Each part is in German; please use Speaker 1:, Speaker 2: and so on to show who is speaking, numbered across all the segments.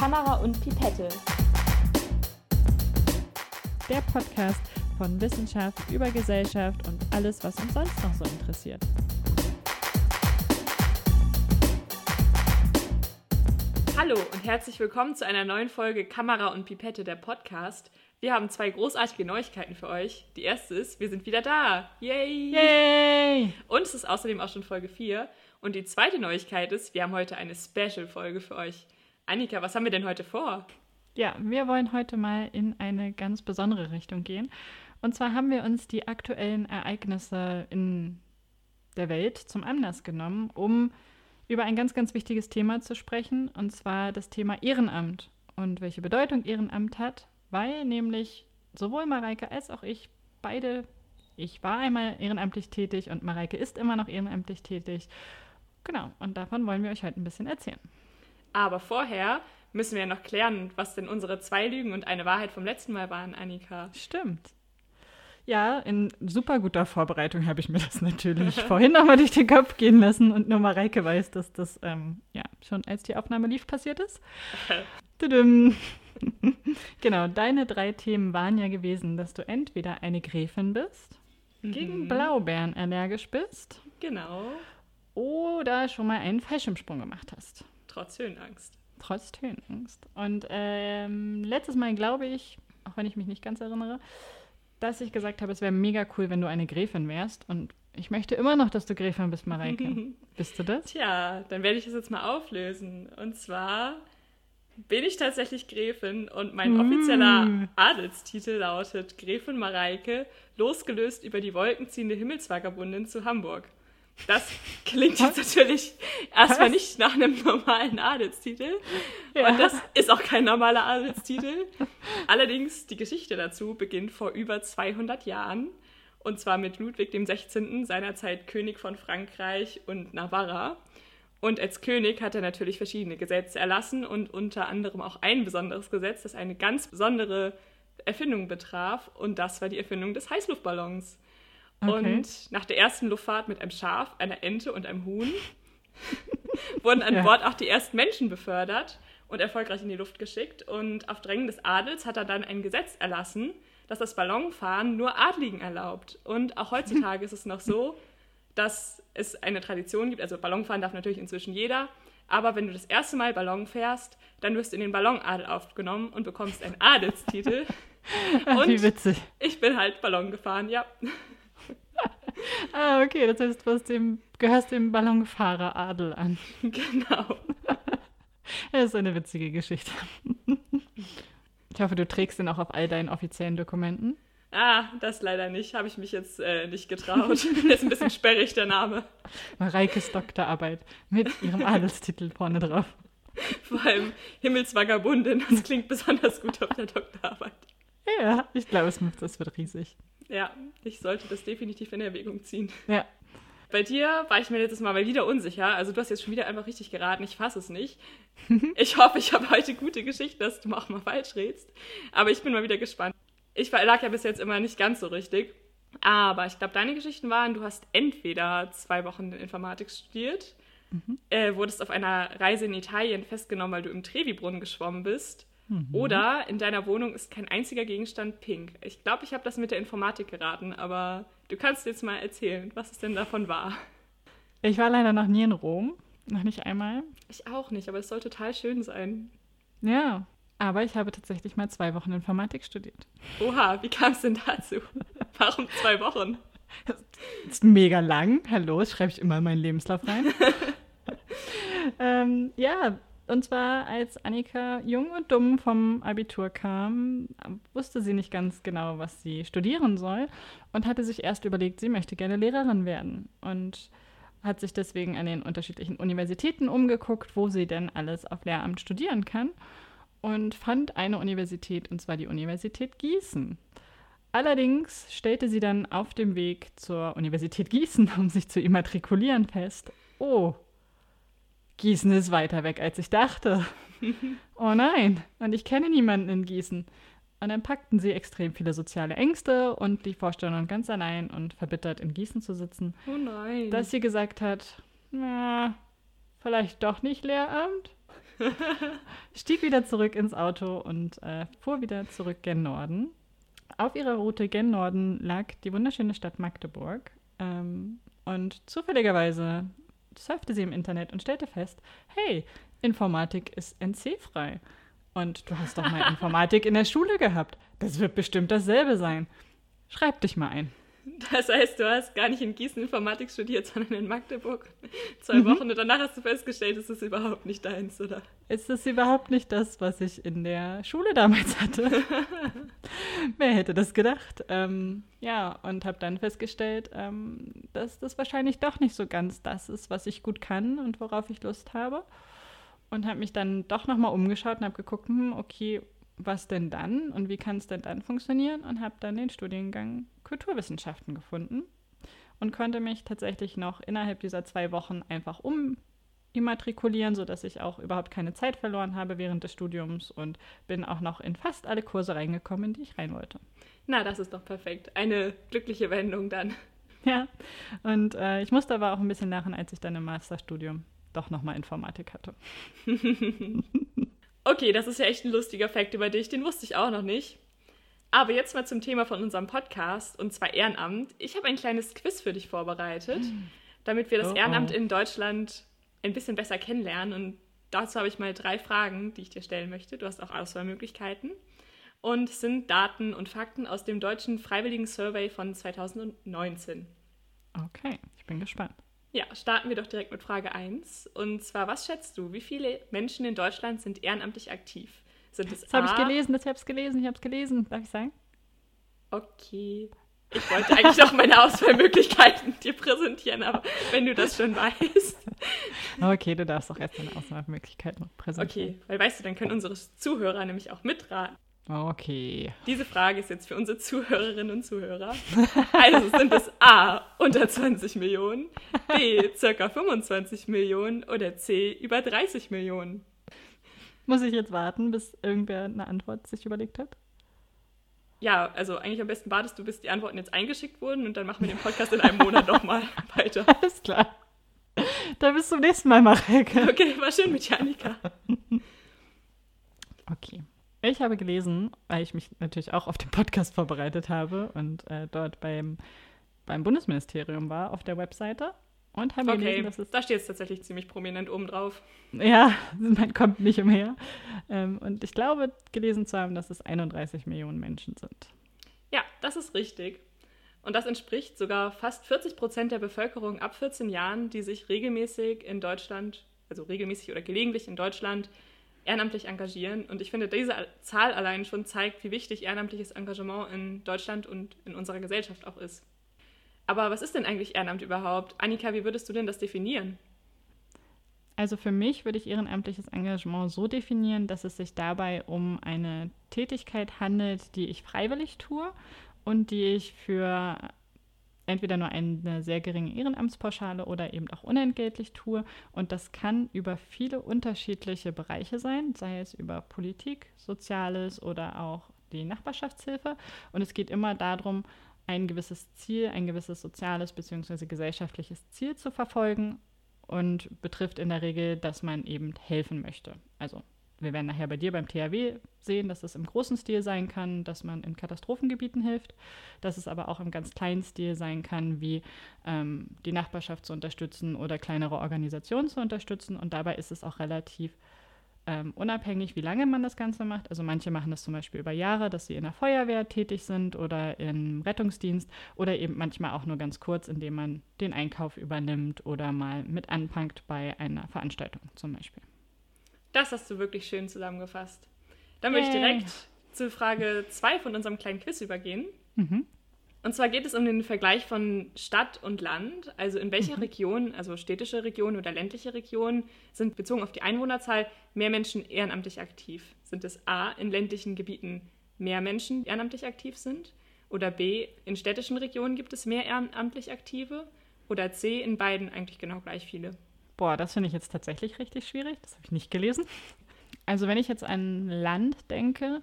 Speaker 1: Kamera und Pipette.
Speaker 2: Der Podcast von Wissenschaft über Gesellschaft und alles, was uns sonst noch so interessiert.
Speaker 3: Hallo und herzlich willkommen zu einer neuen Folge Kamera und Pipette, der Podcast. Wir haben zwei großartige Neuigkeiten für euch. Die erste ist, wir sind wieder da. Yay!
Speaker 2: Yay!
Speaker 3: Und es ist außerdem auch schon Folge 4. Und die zweite Neuigkeit ist, wir haben heute eine Special-Folge für euch. Annika, was haben wir denn heute vor?
Speaker 2: Ja, wir wollen heute mal in eine ganz besondere Richtung gehen. Und zwar haben wir uns die aktuellen Ereignisse in der Welt zum Anlass genommen, um über ein ganz, ganz wichtiges Thema zu sprechen, und zwar das Thema Ehrenamt und welche Bedeutung Ehrenamt hat, weil nämlich sowohl Mareike als auch ich beide, ich war einmal ehrenamtlich tätig und Mareike ist immer noch ehrenamtlich tätig. Genau, und davon wollen wir euch heute ein bisschen erzählen.
Speaker 3: Aber vorher müssen wir ja noch klären, was denn unsere zwei Lügen und eine Wahrheit vom letzten Mal waren, Annika.
Speaker 2: Stimmt. Ja, in super guter Vorbereitung habe ich mir das natürlich vorhin nochmal durch den Kopf gehen lassen und nur Mareike weiß, dass das ähm, ja schon als die Aufnahme lief passiert ist. Genau, deine drei Themen waren ja gewesen, dass du entweder eine Gräfin bist,
Speaker 3: Mhm.
Speaker 2: gegen Blaubeeren allergisch bist
Speaker 3: Genau.
Speaker 2: oder schon mal einen Fallschirmsprung gemacht hast.
Speaker 3: Trotz Höhenangst.
Speaker 2: Trotz Höhenangst. Und ähm, letztes Mal glaube ich, auch wenn ich mich nicht ganz erinnere, dass ich gesagt habe, es wäre mega cool, wenn du eine Gräfin wärst. Und ich möchte immer noch, dass du Gräfin bist, Mareike. Bist du das?
Speaker 3: Tja, dann werde ich das jetzt mal auflösen. Und zwar bin ich tatsächlich Gräfin und mein
Speaker 2: Mm.
Speaker 3: offizieller Adelstitel lautet Gräfin Mareike, losgelöst über die wolkenziehende Himmelsvagabundin zu Hamburg. Das klingt jetzt natürlich erstmal
Speaker 2: Was?
Speaker 3: nicht nach einem normalen Adelstitel.
Speaker 2: Ja.
Speaker 3: Und das ist auch kein normaler Adelstitel. Allerdings, die Geschichte dazu beginnt vor über 200 Jahren. Und zwar mit Ludwig dem 16., seinerzeit König von Frankreich und Navarra. Und als König hat er natürlich verschiedene Gesetze erlassen und unter anderem auch ein besonderes Gesetz, das eine ganz besondere Erfindung betraf. Und das war die Erfindung des Heißluftballons.
Speaker 2: Okay.
Speaker 3: Und nach der ersten Luftfahrt mit einem Schaf, einer Ente und einem Huhn wurden an
Speaker 2: Ja.
Speaker 3: Bord auch die ersten Menschen befördert und erfolgreich in die Luft geschickt. Und auf Drängen des Adels hat er dann ein Gesetz erlassen, dass das Ballonfahren nur Adligen erlaubt. Und auch heutzutage ist es noch so, dass es eine Tradition gibt. Also Ballonfahren darf natürlich inzwischen jeder. Aber wenn du das erste Mal Ballon fährst, dann wirst du in den Ballonadel aufgenommen und bekommst einen Adelstitel.
Speaker 2: Ach, wie
Speaker 3: Und
Speaker 2: witzig.
Speaker 3: ich bin halt Ballon gefahren, ja.
Speaker 2: Ah, okay, das heißt, du hast dem, gehörst dem Ballonfahreradel an.
Speaker 3: Genau.
Speaker 2: Das ist eine witzige Geschichte. Ich hoffe, du trägst den auch auf all deinen offiziellen Dokumenten.
Speaker 3: Ah, das leider nicht. Habe ich mich jetzt äh, nicht getraut. ist ein bisschen sperrig, der Name.
Speaker 2: Mareikes Doktorarbeit mit ihrem Adelstitel vorne drauf.
Speaker 3: Vor allem Himmelsvagabundin. Das klingt besonders gut auf der Doktorarbeit.
Speaker 2: Ja, ich glaube, es das wird riesig.
Speaker 3: Ja, ich sollte das definitiv in Erwägung ziehen.
Speaker 2: Ja,
Speaker 3: Bei dir war ich mir letztes Mal mal wieder unsicher. Also du hast jetzt schon wieder einfach richtig geraten. Ich fasse es nicht. Ich hoffe, ich habe heute gute Geschichte, dass du auch mal falsch redest. Aber ich bin mal wieder gespannt. Ich lag ja bis jetzt immer nicht ganz so richtig. Aber ich glaube, deine Geschichten waren, du hast entweder zwei Wochen Informatik studiert, äh, wurdest auf einer Reise in Italien festgenommen, weil du im Trevi-Brunnen geschwommen bist. Oder in deiner Wohnung ist kein einziger Gegenstand pink. Ich glaube, ich habe das mit der Informatik geraten, aber du kannst jetzt mal erzählen, was es denn davon war.
Speaker 2: ich war leider noch nie in Rom, noch nicht einmal.
Speaker 3: Ich auch nicht, aber es soll total schön sein.
Speaker 2: Ja, aber ich habe tatsächlich mal zwei Wochen Informatik studiert.
Speaker 3: Oha, wie kam es denn dazu? Warum zwei Wochen?
Speaker 2: Das ist mega lang. Hallo, das schreibe ich immer in meinen Lebenslauf rein. ähm, ja, und zwar als Annika jung und dumm vom Abitur kam, wusste sie nicht ganz genau, was sie studieren soll und hatte sich erst überlegt, sie möchte gerne Lehrerin werden und hat sich deswegen an den unterschiedlichen Universitäten umgeguckt, wo sie denn alles auf Lehramt studieren kann und fand eine Universität, und zwar die Universität Gießen. Allerdings stellte sie dann auf dem Weg zur Universität Gießen, um sich zu immatrikulieren, fest, oh, Gießen ist weiter weg, als ich dachte. oh nein, und ich kenne niemanden in Gießen. Und dann packten sie extrem viele soziale Ängste und die Vorstellung, ganz allein und verbittert in Gießen zu sitzen,
Speaker 3: Oh nein.
Speaker 2: dass sie gesagt hat, na, vielleicht doch nicht Lehramt. stieg wieder zurück ins Auto und äh, fuhr wieder zurück gen Norden. Auf ihrer Route gen Norden lag die wunderschöne Stadt Magdeburg. Ähm, und zufälligerweise surfte sie im Internet und stellte fest, hey, Informatik ist NC-frei. Und du hast doch mal Informatik in der Schule gehabt. Das wird bestimmt dasselbe sein. Schreib dich mal ein.
Speaker 3: Das heißt, du hast gar nicht in Gießen Informatik studiert, sondern in Magdeburg zwei mhm. Wochen und danach hast du festgestellt, es ist überhaupt nicht deins, oder?
Speaker 2: Es ist überhaupt nicht das, was ich in der Schule damals hatte. Wer hätte das gedacht? Ähm, ja, und habe dann festgestellt, ähm, dass das wahrscheinlich doch nicht so ganz das ist, was ich gut kann und worauf ich Lust habe und habe mich dann doch nochmal umgeschaut und habe geguckt, hm, okay, was denn dann und wie kann es denn dann funktionieren und habe dann den Studiengang Kulturwissenschaften gefunden und konnte mich tatsächlich noch innerhalb dieser zwei Wochen einfach umimmatrikulieren, sodass ich auch überhaupt keine Zeit verloren habe während des Studiums und bin auch noch in fast alle Kurse reingekommen, in die ich rein wollte.
Speaker 3: Na, das ist doch perfekt. Eine glückliche Wendung dann.
Speaker 2: Ja, und äh, ich musste aber auch ein bisschen lachen, als ich dann im Masterstudium doch nochmal Informatik hatte.
Speaker 3: okay, das ist ja echt ein lustiger Fakt über dich, den wusste ich auch noch nicht. Aber jetzt mal zum Thema von unserem Podcast, und zwar Ehrenamt. Ich habe ein kleines Quiz für dich vorbereitet, damit wir das oh oh. Ehrenamt in Deutschland ein bisschen besser kennenlernen. Und dazu habe ich mal drei Fragen, die ich dir stellen möchte. Du hast auch Auswahlmöglichkeiten. Und sind Daten und Fakten aus dem Deutschen Freiwilligen Survey von 2019.
Speaker 2: Okay, ich bin gespannt.
Speaker 3: Ja, starten wir doch direkt mit Frage 1. Und zwar, was schätzt du, wie viele Menschen in Deutschland sind ehrenamtlich aktiv? Sind
Speaker 2: es das habe ich gelesen, das habe ich gelesen, ich habe es gelesen. Darf ich sagen?
Speaker 3: Okay. Ich wollte eigentlich noch meine Auswahlmöglichkeiten dir präsentieren, aber wenn du das schon weißt.
Speaker 2: Okay, du darfst auch erst deine Auswahlmöglichkeiten präsentieren.
Speaker 3: Okay, weil weißt du, dann können unsere Zuhörer nämlich auch mitraten.
Speaker 2: Okay.
Speaker 3: Diese Frage ist jetzt für unsere Zuhörerinnen und Zuhörer. Also sind es A, unter 20 Millionen, B, circa 25 Millionen oder C, über 30 Millionen?
Speaker 2: Muss ich jetzt warten, bis irgendwer eine Antwort sich überlegt hat?
Speaker 3: Ja, also eigentlich am besten wartest du, bis die Antworten jetzt eingeschickt wurden und dann machen wir den Podcast in einem Monat nochmal weiter.
Speaker 2: Alles klar. Dann bis zum nächsten Mal, Marek.
Speaker 3: Okay, war schön mit Janika.
Speaker 2: Okay. Ich habe gelesen, weil ich mich natürlich auch auf den Podcast vorbereitet habe und äh, dort beim, beim Bundesministerium war auf der Webseite und habe okay. gelesen, dass es.
Speaker 3: Da steht es tatsächlich ziemlich prominent oben drauf.
Speaker 2: Ja, man kommt nicht umher. Ähm, und ich glaube, gelesen zu haben, dass es 31 Millionen Menschen sind.
Speaker 3: Ja, das ist richtig. Und das entspricht sogar fast 40 Prozent der Bevölkerung ab 14 Jahren, die sich regelmäßig in Deutschland, also regelmäßig oder gelegentlich in Deutschland, ehrenamtlich engagieren. Und ich finde, diese Zahl allein schon zeigt, wie wichtig ehrenamtliches Engagement in Deutschland und in unserer Gesellschaft auch ist. Aber was ist denn eigentlich Ehrenamt überhaupt? Annika, wie würdest du denn das definieren?
Speaker 2: Also für mich würde ich ehrenamtliches Engagement so definieren, dass es sich dabei um eine Tätigkeit handelt, die ich freiwillig tue und die ich für entweder nur eine sehr geringe Ehrenamtspauschale oder eben auch unentgeltlich tue. Und das kann über viele unterschiedliche Bereiche sein, sei es über Politik, Soziales oder auch die Nachbarschaftshilfe. Und es geht immer darum, ein gewisses Ziel, ein gewisses soziales bzw. gesellschaftliches Ziel zu verfolgen und betrifft in der Regel, dass man eben helfen möchte. Also wir werden nachher bei dir beim THW sehen, dass es im großen Stil sein kann, dass man in Katastrophengebieten hilft, dass es aber auch im ganz kleinen Stil sein kann, wie ähm, die Nachbarschaft zu unterstützen oder kleinere Organisationen zu unterstützen. Und dabei ist es auch relativ ähm, unabhängig, wie lange man das Ganze macht. Also manche machen das zum Beispiel über Jahre, dass sie in der Feuerwehr tätig sind oder im Rettungsdienst oder eben manchmal auch nur ganz kurz, indem man den Einkauf übernimmt oder mal mit anpankt bei einer Veranstaltung zum Beispiel.
Speaker 3: Das hast du wirklich schön zusammengefasst. Dann würde ich direkt zu Frage 2 von unserem kleinen Quiz übergehen. Mhm. Und zwar geht es um den Vergleich von Stadt und Land. Also in welcher mhm. Region, also städtische Region oder ländliche Region, sind bezogen auf die Einwohnerzahl mehr Menschen ehrenamtlich aktiv? Sind es A, in ländlichen Gebieten mehr Menschen ehrenamtlich aktiv sind? Oder B, in städtischen Regionen gibt es mehr ehrenamtlich Aktive? Oder C, in beiden eigentlich genau gleich viele?
Speaker 2: Boah, das finde ich jetzt tatsächlich richtig schwierig. Das habe ich nicht gelesen. Also wenn ich jetzt an Land denke,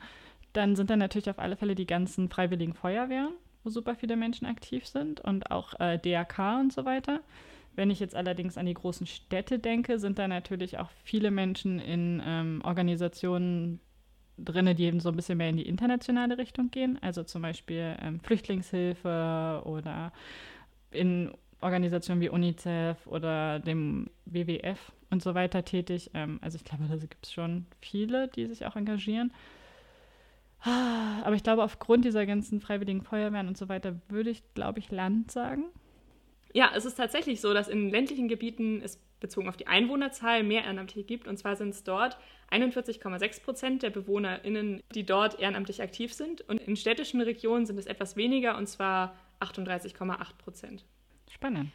Speaker 2: dann sind da natürlich auf alle Fälle die ganzen freiwilligen Feuerwehren, wo super viele Menschen aktiv sind und auch äh, DRK und so weiter. Wenn ich jetzt allerdings an die großen Städte denke, sind da natürlich auch viele Menschen in ähm, Organisationen drin, die eben so ein bisschen mehr in die internationale Richtung gehen. Also zum Beispiel ähm, Flüchtlingshilfe oder in Organisationen wie UNICEF oder dem WWF und so weiter tätig. Ähm, also ich glaube, da gibt es schon viele, die sich auch engagieren. Aber ich glaube, aufgrund dieser ganzen freiwilligen Feuerwehren und so weiter würde ich, glaube ich, Land sagen.
Speaker 3: Ja, es ist tatsächlich so, dass in ländlichen Gebieten es bezogen auf die Einwohnerzahl mehr Ehrenamtliche gibt. Und zwar sind es dort 41,6 Prozent der BewohnerInnen, die dort ehrenamtlich aktiv sind. Und in städtischen Regionen sind es etwas weniger, und zwar 38,8 Prozent.
Speaker 2: Spannend.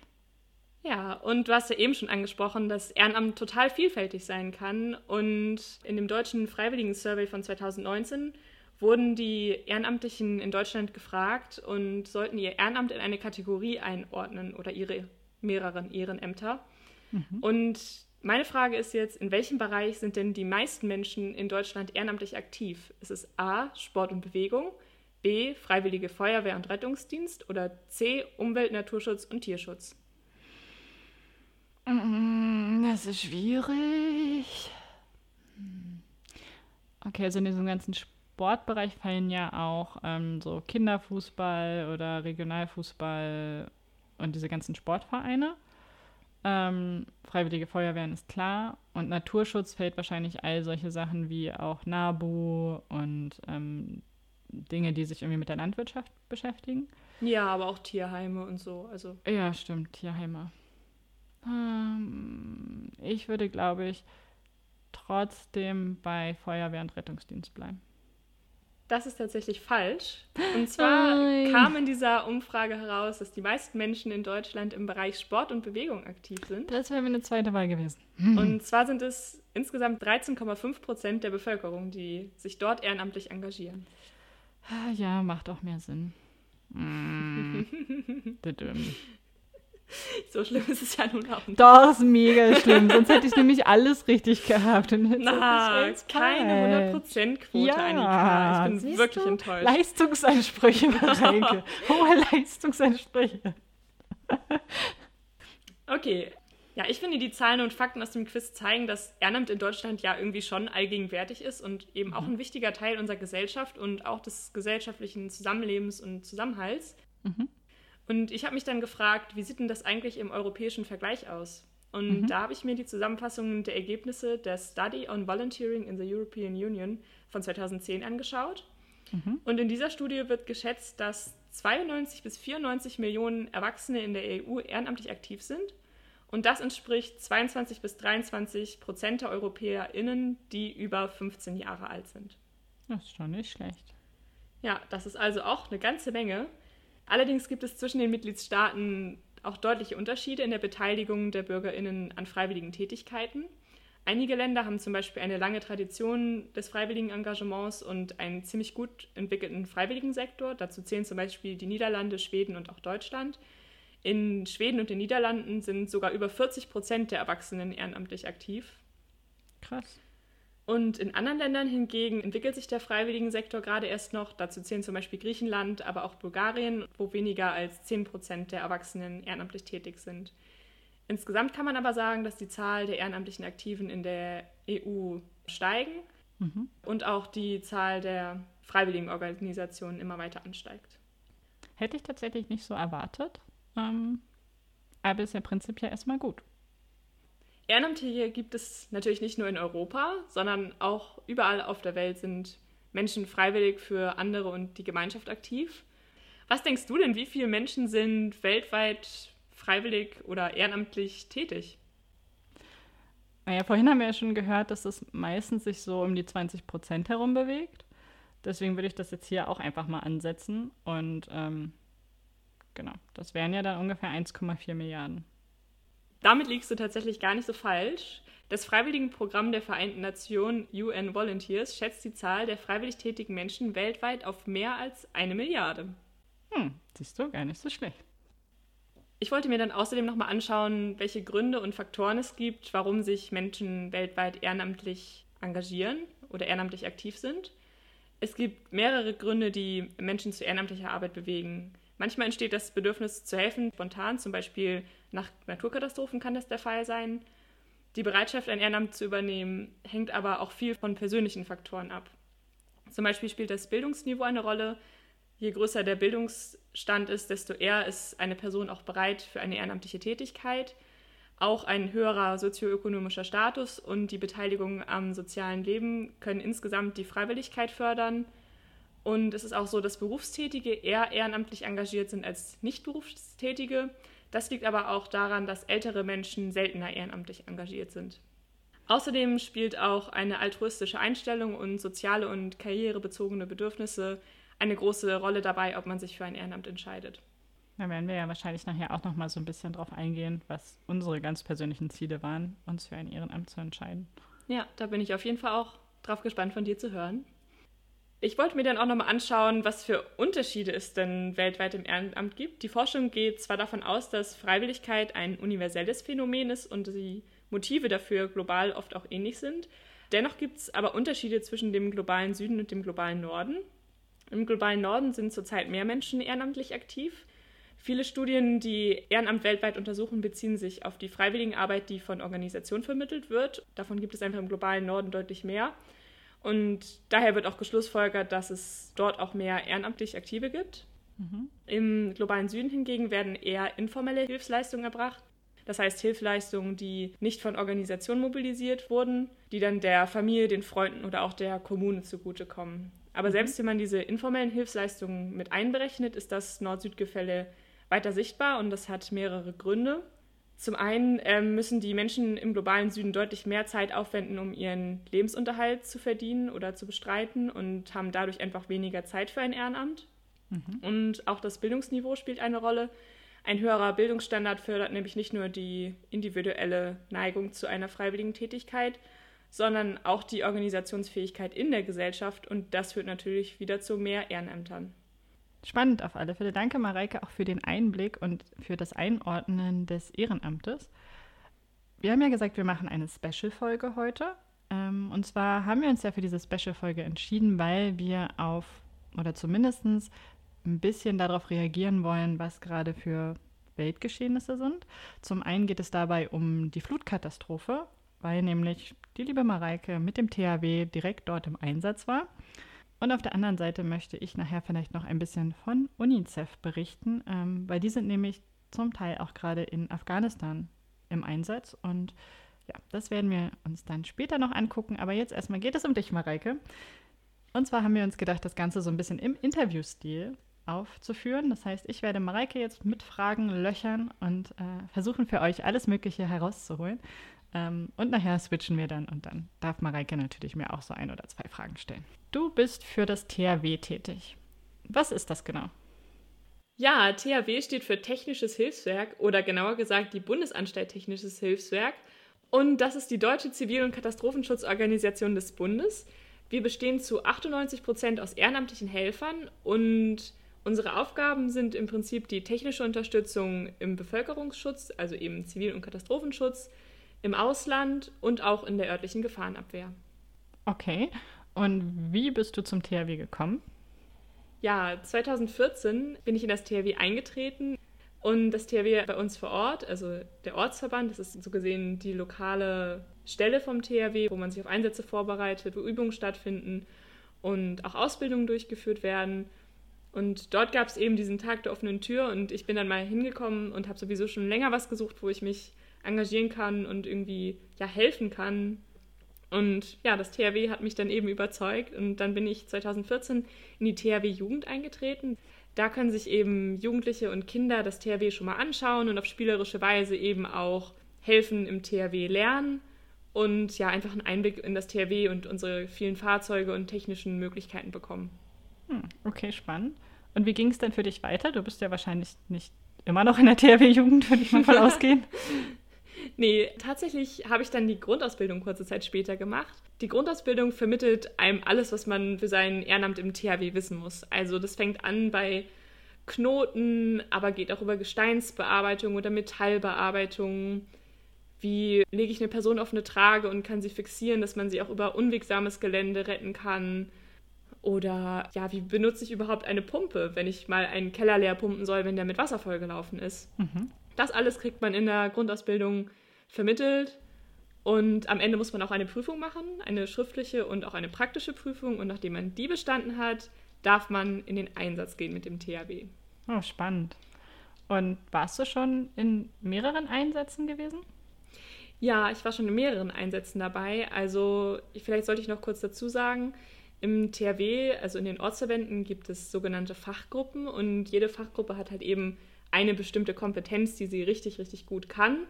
Speaker 3: Ja, und du hast ja eben schon angesprochen, dass Ehrenamt total vielfältig sein kann. Und in dem deutschen Freiwilligen Survey von 2019 wurden die Ehrenamtlichen in Deutschland gefragt und sollten ihr Ehrenamt in eine Kategorie einordnen oder ihre mehreren Ehrenämter. Mhm. Und meine Frage ist jetzt, in welchem Bereich sind denn die meisten Menschen in Deutschland ehrenamtlich aktiv? Ist es A, Sport und Bewegung, B, Freiwillige Feuerwehr und Rettungsdienst oder C, Umwelt, Naturschutz und Tierschutz?
Speaker 2: Mm, das ist schwierig. Okay, also in diesem ganzen Sportbereich fallen ja auch ähm, so Kinderfußball oder Regionalfußball und diese ganzen Sportvereine. Ähm, Freiwillige Feuerwehren ist klar. Und Naturschutz fällt wahrscheinlich all solche Sachen wie auch NABU und ähm, Dinge, die sich irgendwie mit der Landwirtschaft beschäftigen.
Speaker 3: Ja, aber auch Tierheime und so. Also.
Speaker 2: Ja, stimmt, Tierheime. Ähm, ich würde, glaube ich, trotzdem bei Feuerwehr und Rettungsdienst bleiben.
Speaker 3: Das ist tatsächlich falsch. Und zwar Nein. kam in dieser Umfrage heraus, dass die meisten Menschen in Deutschland im Bereich Sport und Bewegung aktiv sind.
Speaker 2: Das wäre mir eine zweite Wahl gewesen.
Speaker 3: Und zwar sind es insgesamt 13,5 Prozent der Bevölkerung, die sich dort ehrenamtlich engagieren.
Speaker 2: Ja, macht auch mehr Sinn. Mm.
Speaker 3: So schlimm ist es ja nun auch
Speaker 2: nicht. Doch, ist mega schlimm. Sonst hätte ich nämlich alles richtig gehabt. Und
Speaker 3: Na, keine 100%-Quote, ja, Annika. Ich bin wirklich du? enttäuscht.
Speaker 2: Leistungsansprüche, Mareike. Hohe Leistungsansprüche.
Speaker 3: okay. Ja, ich finde, die Zahlen und Fakten aus dem Quiz zeigen, dass Ehrenamt in Deutschland ja irgendwie schon allgegenwärtig ist und eben mhm. auch ein wichtiger Teil unserer Gesellschaft und auch des gesellschaftlichen Zusammenlebens und Zusammenhalts. Mhm. Und ich habe mich dann gefragt, wie sieht denn das eigentlich im europäischen Vergleich aus? Und mhm. da habe ich mir die Zusammenfassung der Ergebnisse der Study on Volunteering in the European Union von 2010 angeschaut. Mhm. Und in dieser Studie wird geschätzt, dass 92 bis 94 Millionen Erwachsene in der EU ehrenamtlich aktiv sind. Und das entspricht 22 bis 23 Prozent der EuropäerInnen, die über 15 Jahre alt sind.
Speaker 2: Das ist schon nicht schlecht.
Speaker 3: Ja, das ist also auch eine ganze Menge. Allerdings gibt es zwischen den Mitgliedstaaten auch deutliche Unterschiede in der Beteiligung der Bürgerinnen an freiwilligen Tätigkeiten. Einige Länder haben zum Beispiel eine lange Tradition des freiwilligen Engagements und einen ziemlich gut entwickelten freiwilligen Sektor. Dazu zählen zum Beispiel die Niederlande, Schweden und auch Deutschland. In Schweden und den Niederlanden sind sogar über 40 Prozent der Erwachsenen ehrenamtlich aktiv.
Speaker 2: Krass.
Speaker 3: Und in anderen Ländern hingegen entwickelt sich der Freiwilligensektor gerade erst noch. Dazu zählen zum Beispiel Griechenland, aber auch Bulgarien, wo weniger als 10 Prozent der Erwachsenen ehrenamtlich tätig sind. Insgesamt kann man aber sagen, dass die Zahl der ehrenamtlichen Aktiven in der EU steigen mhm. und auch die Zahl der freiwilligen Organisationen immer weiter ansteigt.
Speaker 2: Hätte ich tatsächlich nicht so erwartet, ähm, aber ist ja prinzipiell erstmal gut.
Speaker 3: Ehrenamtliche gibt es natürlich nicht nur in Europa, sondern auch überall auf der Welt sind Menschen freiwillig für andere und die Gemeinschaft aktiv. Was denkst du denn, wie viele Menschen sind weltweit freiwillig oder ehrenamtlich tätig?
Speaker 2: Naja, vorhin haben wir ja schon gehört, dass es meistens sich so um die 20 Prozent herum bewegt. Deswegen würde ich das jetzt hier auch einfach mal ansetzen. Und ähm, genau, das wären ja dann ungefähr 1,4 Milliarden.
Speaker 3: Damit liegst du tatsächlich gar nicht so falsch. Das Freiwilligenprogramm der Vereinten Nationen UN Volunteers schätzt die Zahl der freiwillig tätigen Menschen weltweit auf mehr als eine Milliarde.
Speaker 2: Hm, siehst du, gar nicht so schlecht.
Speaker 3: Ich wollte mir dann außerdem nochmal anschauen, welche Gründe und Faktoren es gibt, warum sich Menschen weltweit ehrenamtlich engagieren oder ehrenamtlich aktiv sind. Es gibt mehrere Gründe, die Menschen zu ehrenamtlicher Arbeit bewegen. Manchmal entsteht das Bedürfnis zu helfen spontan, zum Beispiel nach Naturkatastrophen kann das der Fall sein. Die Bereitschaft, ein Ehrenamt zu übernehmen, hängt aber auch viel von persönlichen Faktoren ab. Zum Beispiel spielt das Bildungsniveau eine Rolle. Je größer der Bildungsstand ist, desto eher ist eine Person auch bereit für eine ehrenamtliche Tätigkeit. Auch ein höherer sozioökonomischer Status und die Beteiligung am sozialen Leben können insgesamt die Freiwilligkeit fördern. Und es ist auch so, dass Berufstätige eher ehrenamtlich engagiert sind als Nicht-Berufstätige. Das liegt aber auch daran, dass ältere Menschen seltener ehrenamtlich engagiert sind. Außerdem spielt auch eine altruistische Einstellung und soziale und karrierebezogene Bedürfnisse eine große Rolle dabei, ob man sich für ein Ehrenamt entscheidet.
Speaker 2: Da werden wir ja wahrscheinlich nachher auch noch mal so ein bisschen drauf eingehen, was unsere ganz persönlichen Ziele waren, uns für ein Ehrenamt zu entscheiden.
Speaker 3: Ja, da bin ich auf jeden Fall auch drauf gespannt, von dir zu hören. Ich wollte mir dann auch nochmal anschauen, was für Unterschiede es denn weltweit im Ehrenamt gibt. Die Forschung geht zwar davon aus, dass Freiwilligkeit ein universelles Phänomen ist und die Motive dafür global oft auch ähnlich sind. Dennoch gibt es aber Unterschiede zwischen dem globalen Süden und dem globalen Norden. Im globalen Norden sind zurzeit mehr Menschen ehrenamtlich aktiv. Viele Studien, die Ehrenamt weltweit untersuchen, beziehen sich auf die Freiwilligenarbeit, die von Organisationen vermittelt wird. Davon gibt es einfach im globalen Norden deutlich mehr. Und daher wird auch geschlussfolgert, dass es dort auch mehr ehrenamtlich Aktive gibt. Mhm. Im globalen Süden hingegen werden eher informelle Hilfsleistungen erbracht. Das heißt Hilfsleistungen, die nicht von Organisationen mobilisiert wurden, die dann der Familie, den Freunden oder auch der Kommune zugutekommen. Aber mhm. selbst wenn man diese informellen Hilfsleistungen mit einberechnet, ist das Nord-Süd-Gefälle weiter sichtbar und das hat mehrere Gründe. Zum einen ähm, müssen die Menschen im globalen Süden deutlich mehr Zeit aufwenden, um ihren Lebensunterhalt zu verdienen oder zu bestreiten und haben dadurch einfach weniger Zeit für ein Ehrenamt. Mhm. Und auch das Bildungsniveau spielt eine Rolle. Ein höherer Bildungsstandard fördert nämlich nicht nur die individuelle Neigung zu einer freiwilligen Tätigkeit, sondern auch die Organisationsfähigkeit in der Gesellschaft und das führt natürlich wieder zu mehr Ehrenämtern.
Speaker 2: Spannend auf alle Fälle. Danke, Mareike, auch für den Einblick und für das Einordnen des Ehrenamtes. Wir haben ja gesagt, wir machen eine Special-Folge heute. Ähm, und zwar haben wir uns ja für diese Special-Folge entschieden, weil wir auf, oder zumindest ein bisschen darauf reagieren wollen, was gerade für Weltgeschehnisse sind. Zum einen geht es dabei um die Flutkatastrophe, weil nämlich die liebe Mareike mit dem THW direkt dort im Einsatz war. Und auf der anderen Seite möchte ich nachher vielleicht noch ein bisschen von UNICEF berichten, ähm, weil die sind nämlich zum Teil auch gerade in Afghanistan im Einsatz. Und ja, das werden wir uns dann später noch angucken. Aber jetzt erstmal geht es um dich, Mareike. Und zwar haben wir uns gedacht, das Ganze so ein bisschen im Interviewstil aufzuführen. Das heißt, ich werde Mareike jetzt mit Fragen löchern und äh, versuchen für euch alles Mögliche herauszuholen. Ähm, und nachher switchen wir dann und dann darf Mareike natürlich mir auch so ein oder zwei Fragen stellen. Du bist für das THW tätig. Was ist das genau?
Speaker 3: Ja, THW steht für Technisches Hilfswerk oder genauer gesagt die Bundesanstalt Technisches Hilfswerk. Und das ist die deutsche Zivil- und Katastrophenschutzorganisation des Bundes. Wir bestehen zu 98 Prozent aus ehrenamtlichen Helfern und unsere Aufgaben sind im Prinzip die technische Unterstützung im Bevölkerungsschutz, also eben Zivil- und Katastrophenschutz, im Ausland und auch in der örtlichen Gefahrenabwehr.
Speaker 2: Okay. Und wie bist du zum THW gekommen?
Speaker 3: Ja, 2014 bin ich in das THW eingetreten und das THW bei uns vor Ort, also der Ortsverband, das ist so gesehen die lokale Stelle vom THW, wo man sich auf Einsätze vorbereitet, wo Übungen stattfinden und auch Ausbildungen durchgeführt werden. Und dort gab es eben diesen Tag der offenen Tür und ich bin dann mal hingekommen und habe sowieso schon länger was gesucht, wo ich mich engagieren kann und irgendwie ja helfen kann. Und ja, das THW hat mich dann eben überzeugt und dann bin ich 2014 in die THW Jugend eingetreten. Da können sich eben Jugendliche und Kinder das THW schon mal anschauen und auf spielerische Weise eben auch helfen im THW lernen und ja einfach einen Einblick in das THW und unsere vielen Fahrzeuge und technischen Möglichkeiten bekommen.
Speaker 2: Hm, okay, spannend. Und wie ging es denn für dich weiter? Du bist ja wahrscheinlich nicht immer noch in der THW-Jugend, würde ich mal voll ausgehen.
Speaker 3: Nee, tatsächlich habe ich dann die Grundausbildung kurze Zeit später gemacht. Die Grundausbildung vermittelt einem alles, was man für sein Ehrenamt im THW wissen muss. Also das fängt an bei Knoten, aber geht auch über Gesteinsbearbeitung oder Metallbearbeitung. Wie lege ich eine Person auf eine Trage und kann sie fixieren, dass man sie auch über unwegsames Gelände retten kann. Oder ja, wie benutze ich überhaupt eine Pumpe, wenn ich mal einen Keller leer pumpen soll, wenn der mit Wasser vollgelaufen ist? Mhm. Das alles kriegt man in der Grundausbildung vermittelt. Und am Ende muss man auch eine Prüfung machen, eine schriftliche und auch eine praktische Prüfung. Und nachdem man die bestanden hat, darf man in den Einsatz gehen mit dem THW.
Speaker 2: Oh, spannend. Und warst du schon in mehreren Einsätzen gewesen?
Speaker 3: Ja, ich war schon in mehreren Einsätzen dabei. Also vielleicht sollte ich noch kurz dazu sagen, im THW, also in den Ortsverbänden, gibt es sogenannte Fachgruppen und jede Fachgruppe hat halt eben eine bestimmte Kompetenz, die sie richtig, richtig gut kann.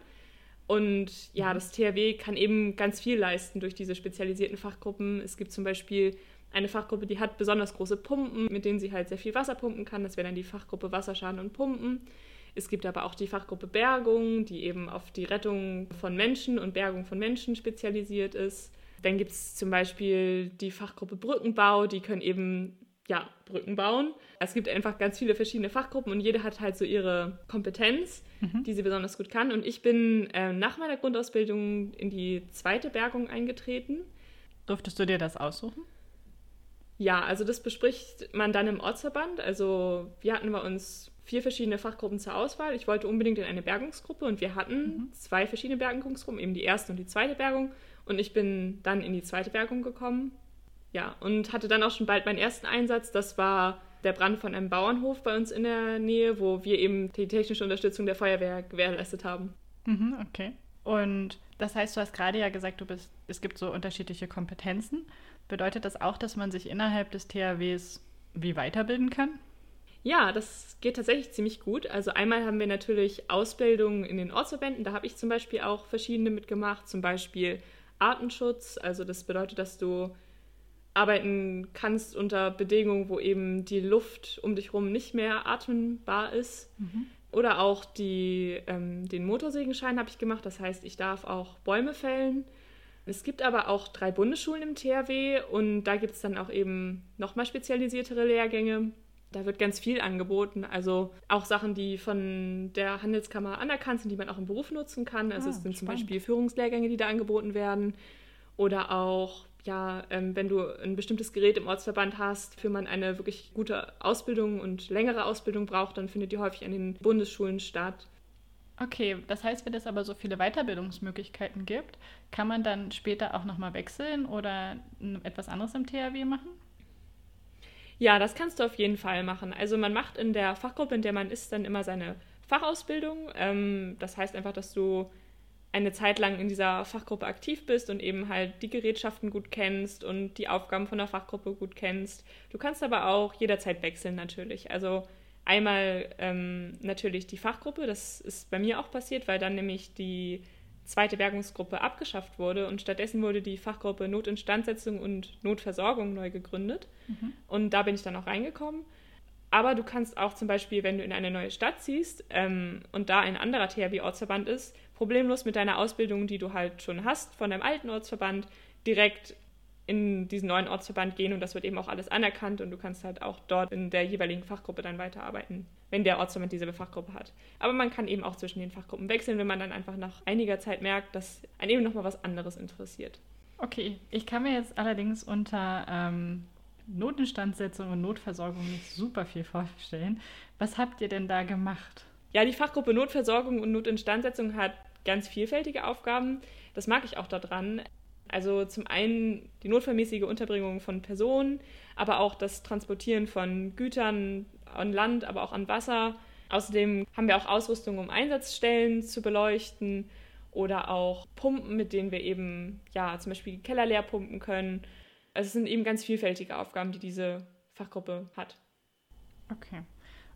Speaker 3: Und ja, mhm. das THW kann eben ganz viel leisten durch diese spezialisierten Fachgruppen. Es gibt zum Beispiel eine Fachgruppe, die hat besonders große Pumpen, mit denen sie halt sehr viel Wasser pumpen kann. Das wäre dann die Fachgruppe Wasserschaden und Pumpen. Es gibt aber auch die Fachgruppe Bergung, die eben auf die Rettung von Menschen und Bergung von Menschen spezialisiert ist. Dann gibt es zum Beispiel die Fachgruppe Brückenbau, die können eben ja, Brücken bauen. Es gibt einfach ganz viele verschiedene Fachgruppen und jede hat halt so ihre Kompetenz, mhm. die sie besonders gut kann. Und ich bin äh, nach meiner Grundausbildung in die zweite Bergung eingetreten.
Speaker 2: Durftest du dir das aussuchen?
Speaker 3: Ja, also das bespricht man dann im Ortsverband. Also wir hatten bei uns vier verschiedene Fachgruppen zur Auswahl. Ich wollte unbedingt in eine Bergungsgruppe und wir hatten mhm. zwei verschiedene Bergungsgruppen, eben die erste und die zweite Bergung. Und ich bin dann in die zweite Bergung gekommen. Ja, und hatte dann auch schon bald meinen ersten Einsatz. Das war der Brand von einem Bauernhof bei uns in der Nähe, wo wir eben die technische Unterstützung der Feuerwehr gewährleistet haben.
Speaker 2: Mhm, okay. Und das heißt, du hast gerade ja gesagt, du bist, es gibt so unterschiedliche Kompetenzen. Bedeutet das auch, dass man sich innerhalb des THWs wie weiterbilden kann?
Speaker 3: Ja, das geht tatsächlich ziemlich gut. Also einmal haben wir natürlich Ausbildungen in den Ortsverbänden. Da habe ich zum Beispiel auch verschiedene mitgemacht. Zum Beispiel Artenschutz. Also das bedeutet, dass du arbeiten kannst unter Bedingungen, wo eben die Luft um dich herum nicht mehr atmenbar ist. Mhm. Oder auch die, ähm, den Motorsägenschein habe ich gemacht. Das heißt, ich darf auch Bäume fällen. Es gibt aber auch drei Bundesschulen im THW und da gibt es dann auch eben nochmal spezialisiertere Lehrgänge. Da wird ganz viel angeboten. Also auch Sachen, die von der Handelskammer anerkannt sind, die man auch im Beruf nutzen kann. Also ah, es sind spannend. zum Beispiel Führungslehrgänge, die da angeboten werden. Oder auch ja, ähm, wenn du ein bestimmtes Gerät im Ortsverband hast, für man eine wirklich gute Ausbildung und längere Ausbildung braucht, dann findet die häufig an den Bundesschulen statt.
Speaker 2: Okay, das heißt, wenn es aber so viele Weiterbildungsmöglichkeiten gibt, kann man dann später auch nochmal wechseln oder etwas anderes im THW machen?
Speaker 3: Ja, das kannst du auf jeden Fall machen. Also man macht in der Fachgruppe, in der man ist, dann immer seine Fachausbildung. Ähm, das heißt einfach, dass du eine Zeit lang in dieser Fachgruppe aktiv bist und eben halt die Gerätschaften gut kennst und die Aufgaben von der Fachgruppe gut kennst. Du kannst aber auch jederzeit wechseln natürlich. Also einmal ähm, natürlich die Fachgruppe, das ist bei mir auch passiert, weil dann nämlich die zweite Bergungsgruppe abgeschafft wurde und stattdessen wurde die Fachgruppe Notinstandsetzung und Notversorgung neu gegründet. Mhm. Und da bin ich dann auch reingekommen. Aber du kannst auch zum Beispiel, wenn du in eine neue Stadt ziehst ähm, und da ein anderer THW-Ortsverband ist, problemlos mit deiner Ausbildung, die du halt schon hast von deinem alten Ortsverband, direkt in diesen neuen Ortsverband gehen und das wird eben auch alles anerkannt und du kannst halt auch dort in der jeweiligen Fachgruppe dann weiterarbeiten, wenn der Ortsverband dieselbe Fachgruppe hat. Aber man kann eben auch zwischen den Fachgruppen wechseln, wenn man dann einfach nach einiger Zeit merkt, dass einen eben nochmal was anderes interessiert.
Speaker 2: Okay, ich kann mir jetzt allerdings unter ähm, Notinstandsetzung und Notversorgung nicht super viel vorstellen. Was habt ihr denn da gemacht?
Speaker 3: Ja, die Fachgruppe Notversorgung und Notinstandsetzung hat ganz vielfältige Aufgaben. Das mag ich auch daran. Also zum einen die notfallmäßige Unterbringung von Personen, aber auch das Transportieren von Gütern an Land, aber auch an Wasser. Außerdem haben wir auch Ausrüstung, um Einsatzstellen zu beleuchten oder auch Pumpen, mit denen wir eben ja zum Beispiel Keller leer pumpen können. Also es sind eben ganz vielfältige Aufgaben, die diese Fachgruppe hat.
Speaker 2: Okay.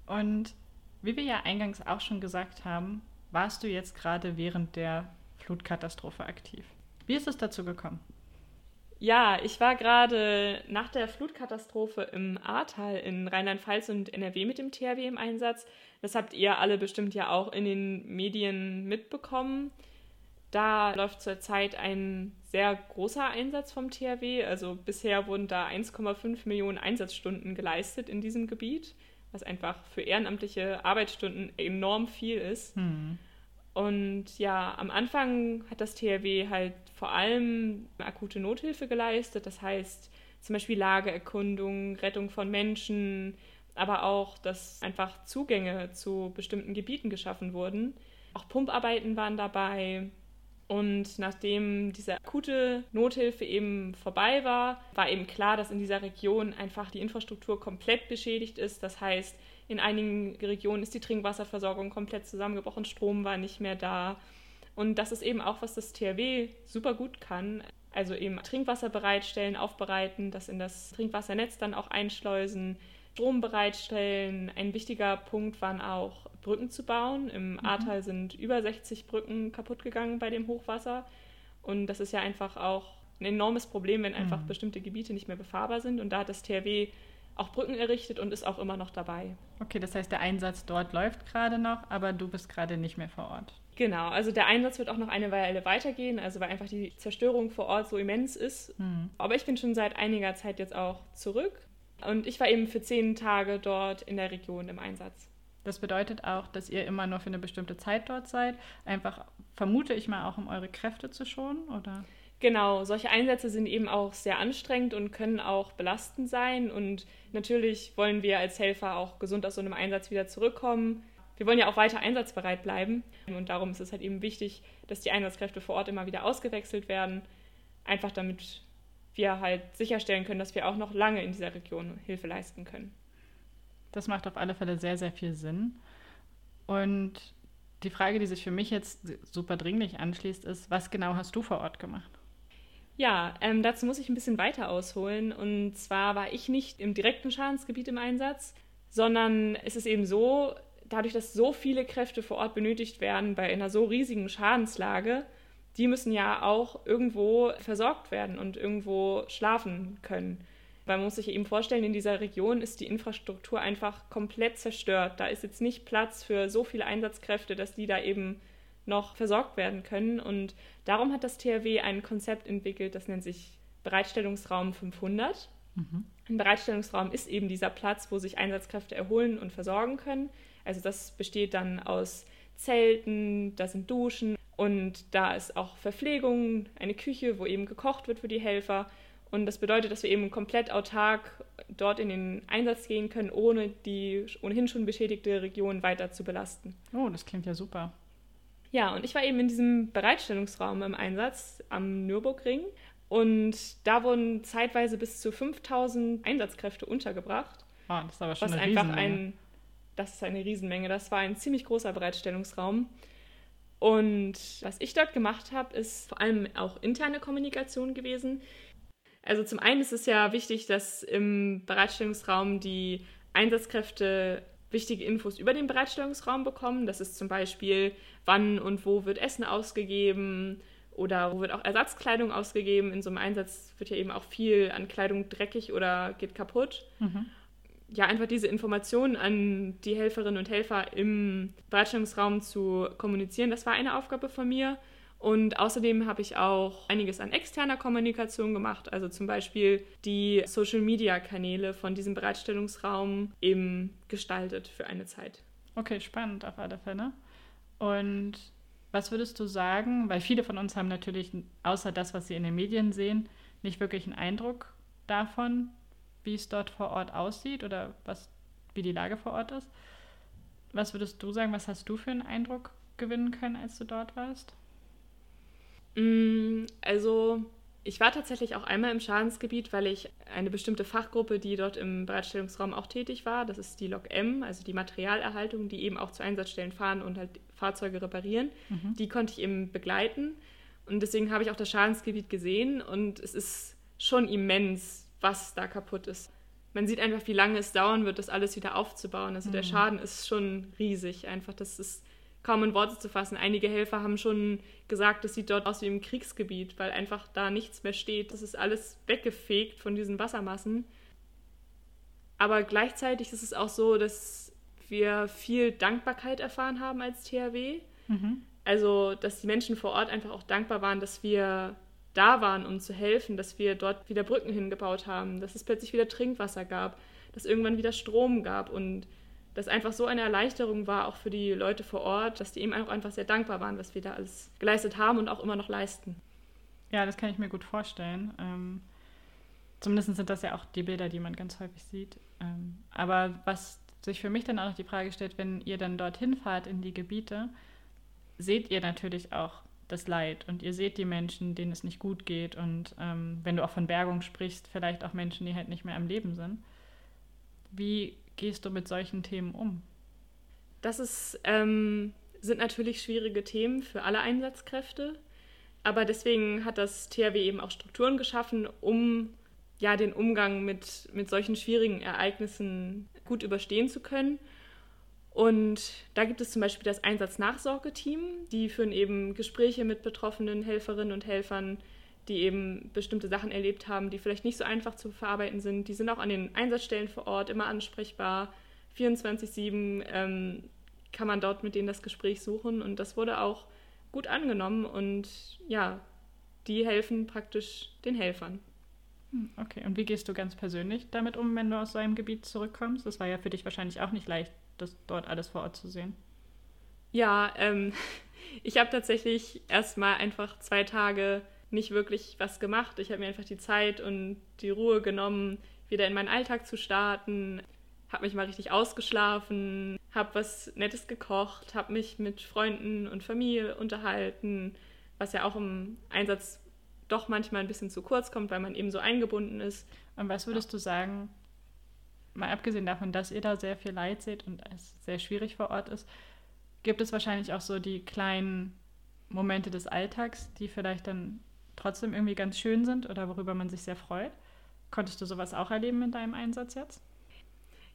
Speaker 2: Und wie wir ja eingangs auch schon gesagt haben, warst du jetzt gerade während der Flutkatastrophe aktiv. Wie ist es dazu gekommen?
Speaker 3: Ja, ich war gerade nach der Flutkatastrophe im Ahrtal in Rheinland-Pfalz und NRW mit dem THW im Einsatz. Das habt ihr alle bestimmt ja auch in den Medien mitbekommen. Da läuft zurzeit ein sehr großer Einsatz vom THW. Also bisher wurden da 1,5 Millionen Einsatzstunden geleistet in diesem Gebiet was einfach für ehrenamtliche Arbeitsstunden enorm viel ist. Mhm. Und ja, am Anfang hat das THW halt vor allem akute Nothilfe geleistet. Das heißt, zum Beispiel Lageerkundung, Rettung von Menschen, aber auch, dass einfach Zugänge zu bestimmten Gebieten geschaffen wurden. Auch Pumparbeiten waren dabei. Und nachdem diese akute Nothilfe eben vorbei war, war eben klar, dass in dieser Region einfach die Infrastruktur komplett beschädigt ist. Das heißt, in einigen Regionen ist die Trinkwasserversorgung komplett zusammengebrochen, Strom war nicht mehr da. Und das ist eben auch, was das THW super gut kann. Also eben Trinkwasser bereitstellen, aufbereiten, das in das Trinkwassernetz dann auch einschleusen, Strom bereitstellen. Ein wichtiger Punkt waren auch Brücken zu bauen. Im mhm. Ahrtal sind über 60 Brücken kaputt gegangen bei dem Hochwasser. Und das ist ja einfach auch ein enormes Problem, wenn einfach mhm. bestimmte Gebiete nicht mehr befahrbar sind. Und da hat das THW auch Brücken errichtet und ist auch immer noch dabei.
Speaker 2: Okay, das heißt, der Einsatz dort läuft gerade noch, aber du bist gerade nicht mehr vor Ort.
Speaker 3: Genau, also der Einsatz wird auch noch eine Weile weitergehen, also weil einfach die Zerstörung vor Ort so immens ist. Mhm. Aber ich bin schon seit einiger Zeit jetzt auch zurück und ich war eben für zehn Tage dort in der Region im Einsatz.
Speaker 2: Das bedeutet auch, dass ihr immer nur für eine bestimmte Zeit dort seid. Einfach vermute ich mal auch, um eure Kräfte zu schonen, oder?
Speaker 3: Genau, solche Einsätze sind eben auch sehr anstrengend und können auch belastend sein. Und natürlich wollen wir als Helfer auch gesund aus so einem Einsatz wieder zurückkommen. Wir wollen ja auch weiter einsatzbereit bleiben. Und darum ist es halt eben wichtig, dass die Einsatzkräfte vor Ort immer wieder ausgewechselt werden. Einfach damit wir halt sicherstellen können, dass wir auch noch lange in dieser Region Hilfe leisten können.
Speaker 2: Das macht auf alle Fälle sehr, sehr viel Sinn. Und die Frage, die sich für mich jetzt super dringlich anschließt, ist, was genau hast du vor Ort gemacht?
Speaker 3: Ja, ähm, dazu muss ich ein bisschen weiter ausholen. Und zwar war ich nicht im direkten Schadensgebiet im Einsatz, sondern es ist eben so, dadurch, dass so viele Kräfte vor Ort benötigt werden bei einer so riesigen Schadenslage, die müssen ja auch irgendwo versorgt werden und irgendwo schlafen können. Weil man muss sich eben vorstellen, in dieser Region ist die Infrastruktur einfach komplett zerstört. Da ist jetzt nicht Platz für so viele Einsatzkräfte, dass die da eben noch versorgt werden können. Und darum hat das THW ein Konzept entwickelt, das nennt sich Bereitstellungsraum 500. Mhm. Ein Bereitstellungsraum ist eben dieser Platz, wo sich Einsatzkräfte erholen und versorgen können. Also das besteht dann aus Zelten, da sind Duschen, und da ist auch Verpflegung, eine Küche, wo eben gekocht wird für die Helfer. Und das bedeutet, dass wir eben komplett autark dort in den Einsatz gehen können, ohne die ohnehin schon beschädigte Region weiter zu belasten.
Speaker 2: Oh, das klingt ja super.
Speaker 3: Ja, und ich war eben in diesem Bereitstellungsraum im Einsatz am Nürburgring. Und da wurden zeitweise bis zu 5000 Einsatzkräfte untergebracht.
Speaker 2: Ah, das ist aber schon
Speaker 3: was
Speaker 2: eine
Speaker 3: einfach ein, Das ist eine Riesenmenge. Das war ein ziemlich großer Bereitstellungsraum. Und was ich dort gemacht habe, ist vor allem auch interne Kommunikation gewesen. Also zum einen ist es ja wichtig, dass im Bereitstellungsraum die Einsatzkräfte wichtige Infos über den Bereitstellungsraum bekommen. Das ist zum Beispiel, wann und wo wird Essen ausgegeben oder wo wird auch Ersatzkleidung ausgegeben. In so einem Einsatz wird ja eben auch viel an Kleidung dreckig oder geht kaputt. Mhm ja, einfach diese Informationen an die Helferinnen und Helfer im Bereitstellungsraum zu kommunizieren, das war eine Aufgabe von mir. Und außerdem habe ich auch einiges an externer Kommunikation gemacht, also zum Beispiel die Social-Media-Kanäle von diesem Bereitstellungsraum eben gestaltet für eine Zeit.
Speaker 2: Okay, spannend auf alle Fälle. Und was würdest du sagen, weil viele von uns haben natürlich, außer das, was sie in den Medien sehen, nicht wirklich einen Eindruck davon, wie es dort vor Ort aussieht oder was, wie die Lage vor Ort ist. Was würdest du sagen, was hast du für einen Eindruck gewinnen können, als du dort warst?
Speaker 3: Mm, also ich war tatsächlich auch einmal im Schadensgebiet, weil ich eine bestimmte Fachgruppe, die dort im Bereitstellungsraum auch tätig war, das ist die Lok M, also die Materialerhaltung, die eben auch zu Einsatzstellen fahren und halt Fahrzeuge reparieren, mhm. die konnte ich eben begleiten. Und deswegen habe ich auch das Schadensgebiet gesehen und es ist schon immens, was da kaputt ist. Man sieht einfach, wie lange es dauern wird, das alles wieder aufzubauen. Also mhm. der Schaden ist schon riesig. Einfach, das ist kaum in Worte zu fassen. Einige Helfer haben schon gesagt, das sieht dort aus wie im Kriegsgebiet, weil einfach da nichts mehr steht. Das ist alles weggefegt von diesen Wassermassen. Aber gleichzeitig ist es auch so, dass wir viel Dankbarkeit erfahren haben als THW. Mhm. Also, dass die Menschen vor Ort einfach auch dankbar waren, dass wir da waren, um zu helfen, dass wir dort wieder Brücken hingebaut haben, dass es plötzlich wieder Trinkwasser gab, dass irgendwann wieder Strom gab und das einfach so eine Erleichterung war, auch für die Leute vor Ort, dass die eben auch einfach sehr dankbar waren, was wir da alles geleistet haben und auch immer noch leisten.
Speaker 2: Ja, das kann ich mir gut vorstellen. Ähm, Zumindest sind das ja auch die Bilder, die man ganz häufig sieht. Ähm, aber was sich für mich dann auch noch die Frage stellt, wenn ihr dann dorthin fahrt in die Gebiete, seht ihr natürlich auch das Leid und ihr seht die Menschen, denen es nicht gut geht und ähm, wenn du auch von Bergung sprichst, vielleicht auch Menschen, die halt nicht mehr am Leben sind. Wie gehst du mit solchen Themen um?
Speaker 3: Das ist, ähm, sind natürlich schwierige Themen für alle Einsatzkräfte, aber deswegen hat das THW eben auch Strukturen geschaffen, um ja den Umgang mit, mit solchen schwierigen Ereignissen gut überstehen zu können. Und da gibt es zum Beispiel das Einsatznachsorgeteam, die führen eben Gespräche mit betroffenen Helferinnen und Helfern, die eben bestimmte Sachen erlebt haben, die vielleicht nicht so einfach zu verarbeiten sind. Die sind auch an den Einsatzstellen vor Ort immer ansprechbar. 24-7 ähm, kann man dort mit denen das Gespräch suchen und das wurde auch gut angenommen und ja, die helfen praktisch den Helfern.
Speaker 2: Hm, okay, und wie gehst du ganz persönlich damit um, wenn du aus so einem Gebiet zurückkommst? Das war ja für dich wahrscheinlich auch nicht leicht, das dort alles vor Ort zu sehen.
Speaker 3: Ja, ähm, ich habe tatsächlich erstmal einfach zwei Tage nicht wirklich was gemacht. Ich habe mir einfach die Zeit und die Ruhe genommen, wieder in meinen Alltag zu starten, habe mich mal richtig ausgeschlafen, habe was Nettes gekocht, habe mich mit Freunden und Familie unterhalten, was ja auch im Einsatz doch manchmal ein bisschen zu kurz kommt, weil man eben so eingebunden ist.
Speaker 2: Und was würdest du sagen, mal abgesehen davon, dass ihr da sehr viel Leid seht und es sehr schwierig vor Ort ist, gibt es wahrscheinlich auch so die kleinen Momente des Alltags, die vielleicht dann trotzdem irgendwie ganz schön sind oder worüber man sich sehr freut. Konntest du sowas auch erleben in deinem Einsatz jetzt?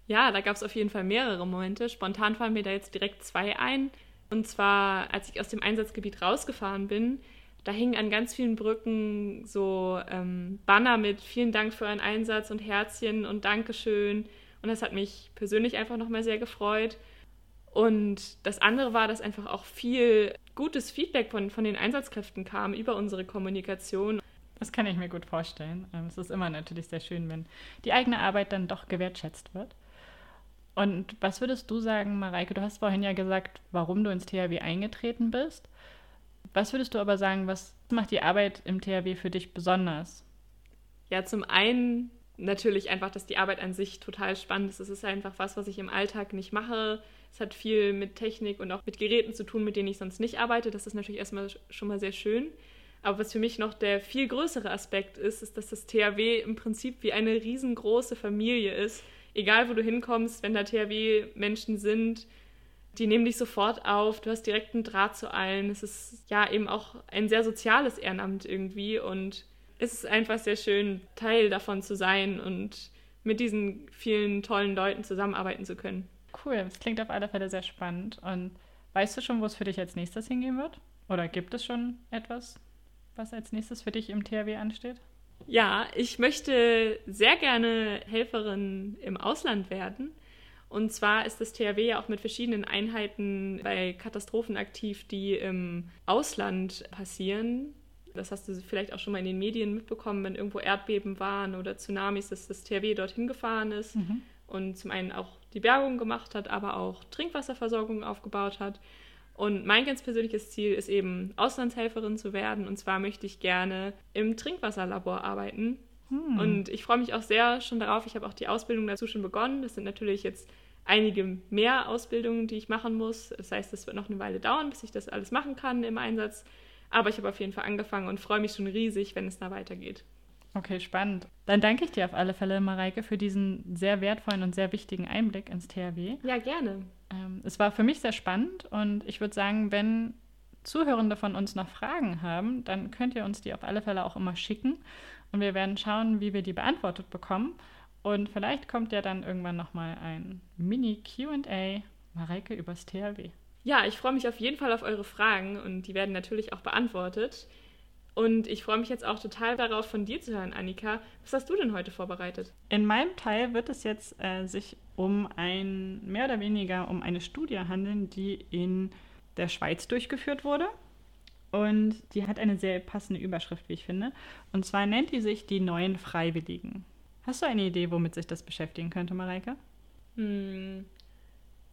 Speaker 3: Ja, da gab es auf jeden Fall mehrere Momente. Spontan fallen mir da jetzt direkt zwei ein. Und zwar, als ich aus dem Einsatzgebiet rausgefahren bin, da hingen an ganz vielen Brücken so ähm, Banner mit vielen Dank für euren Einsatz und Herzchen und Dankeschön. Und das hat mich persönlich einfach nochmal sehr gefreut. Und das andere war, dass einfach auch viel gutes Feedback von, von den Einsatzkräften kam über unsere Kommunikation.
Speaker 2: Das kann ich mir gut vorstellen. Ähm, es ist immer natürlich sehr schön, wenn die eigene Arbeit dann doch gewertschätzt wird. Und was würdest du sagen, Mareike? Du hast vorhin ja gesagt, warum du ins THW eingetreten bist. Was würdest du aber sagen, was macht die Arbeit im THW für dich besonders?
Speaker 3: Ja, zum einen natürlich einfach, dass die Arbeit an sich total spannend ist. Es ist einfach was, was ich im Alltag nicht mache. Es hat viel mit Technik und auch mit Geräten zu tun, mit denen ich sonst nicht arbeite. Das ist natürlich erstmal schon mal sehr schön. Aber was für mich noch der viel größere Aspekt ist, ist, dass das THW im Prinzip wie eine riesengroße Familie ist. Egal, wo du hinkommst, wenn da THW-Menschen sind, die nehmen dich sofort auf, du hast direkt einen Draht zu allen. Es ist ja eben auch ein sehr soziales Ehrenamt irgendwie und es ist einfach sehr schön, Teil davon zu sein und mit diesen vielen tollen Leuten zusammenarbeiten zu können.
Speaker 2: Cool, das klingt auf alle Fälle sehr spannend. Und weißt du schon, wo es für dich als nächstes hingehen wird? Oder gibt es schon etwas, was als nächstes für dich im THW ansteht?
Speaker 3: Ja, ich möchte sehr gerne Helferin im Ausland werden. Und zwar ist das THW ja auch mit verschiedenen Einheiten bei Katastrophen aktiv, die im Ausland passieren. Das hast du vielleicht auch schon mal in den Medien mitbekommen, wenn irgendwo Erdbeben waren oder Tsunamis, dass das THW dorthin gefahren ist mhm. und zum einen auch die Bergung gemacht hat, aber auch Trinkwasserversorgung aufgebaut hat. Und mein ganz persönliches Ziel ist eben, Auslandshelferin zu werden. Und zwar möchte ich gerne im Trinkwasserlabor arbeiten. Hm. Und ich freue mich auch sehr schon darauf. Ich habe auch die Ausbildung dazu schon begonnen. Das sind natürlich jetzt einige mehr Ausbildungen, die ich machen muss. Das heißt, es wird noch eine Weile dauern, bis ich das alles machen kann im Einsatz. Aber ich habe auf jeden Fall angefangen und freue mich schon riesig, wenn es da weitergeht.
Speaker 2: Okay, spannend. Dann danke ich dir auf alle Fälle, Mareike, für diesen sehr wertvollen und sehr wichtigen Einblick ins THW.
Speaker 3: Ja, gerne.
Speaker 2: Ähm, es war für mich sehr spannend und ich würde sagen, wenn Zuhörende von uns noch Fragen haben, dann könnt ihr uns die auf alle Fälle auch immer schicken und wir werden schauen, wie wir die beantwortet bekommen. Und vielleicht kommt ja dann irgendwann nochmal ein Mini-QA, Mareike übers THW.
Speaker 3: Ja, ich freue mich auf jeden Fall auf eure Fragen und die werden natürlich auch beantwortet. Und ich freue mich jetzt auch total darauf, von dir zu hören, Annika. Was hast du denn heute vorbereitet?
Speaker 2: In meinem Teil wird es jetzt äh, sich um ein, mehr oder weniger um eine Studie handeln, die in der Schweiz durchgeführt wurde. Und die hat eine sehr passende Überschrift, wie ich finde. Und zwar nennt die sich die neuen Freiwilligen. Hast du eine Idee, womit sich das beschäftigen könnte, Mareike?
Speaker 3: Hm.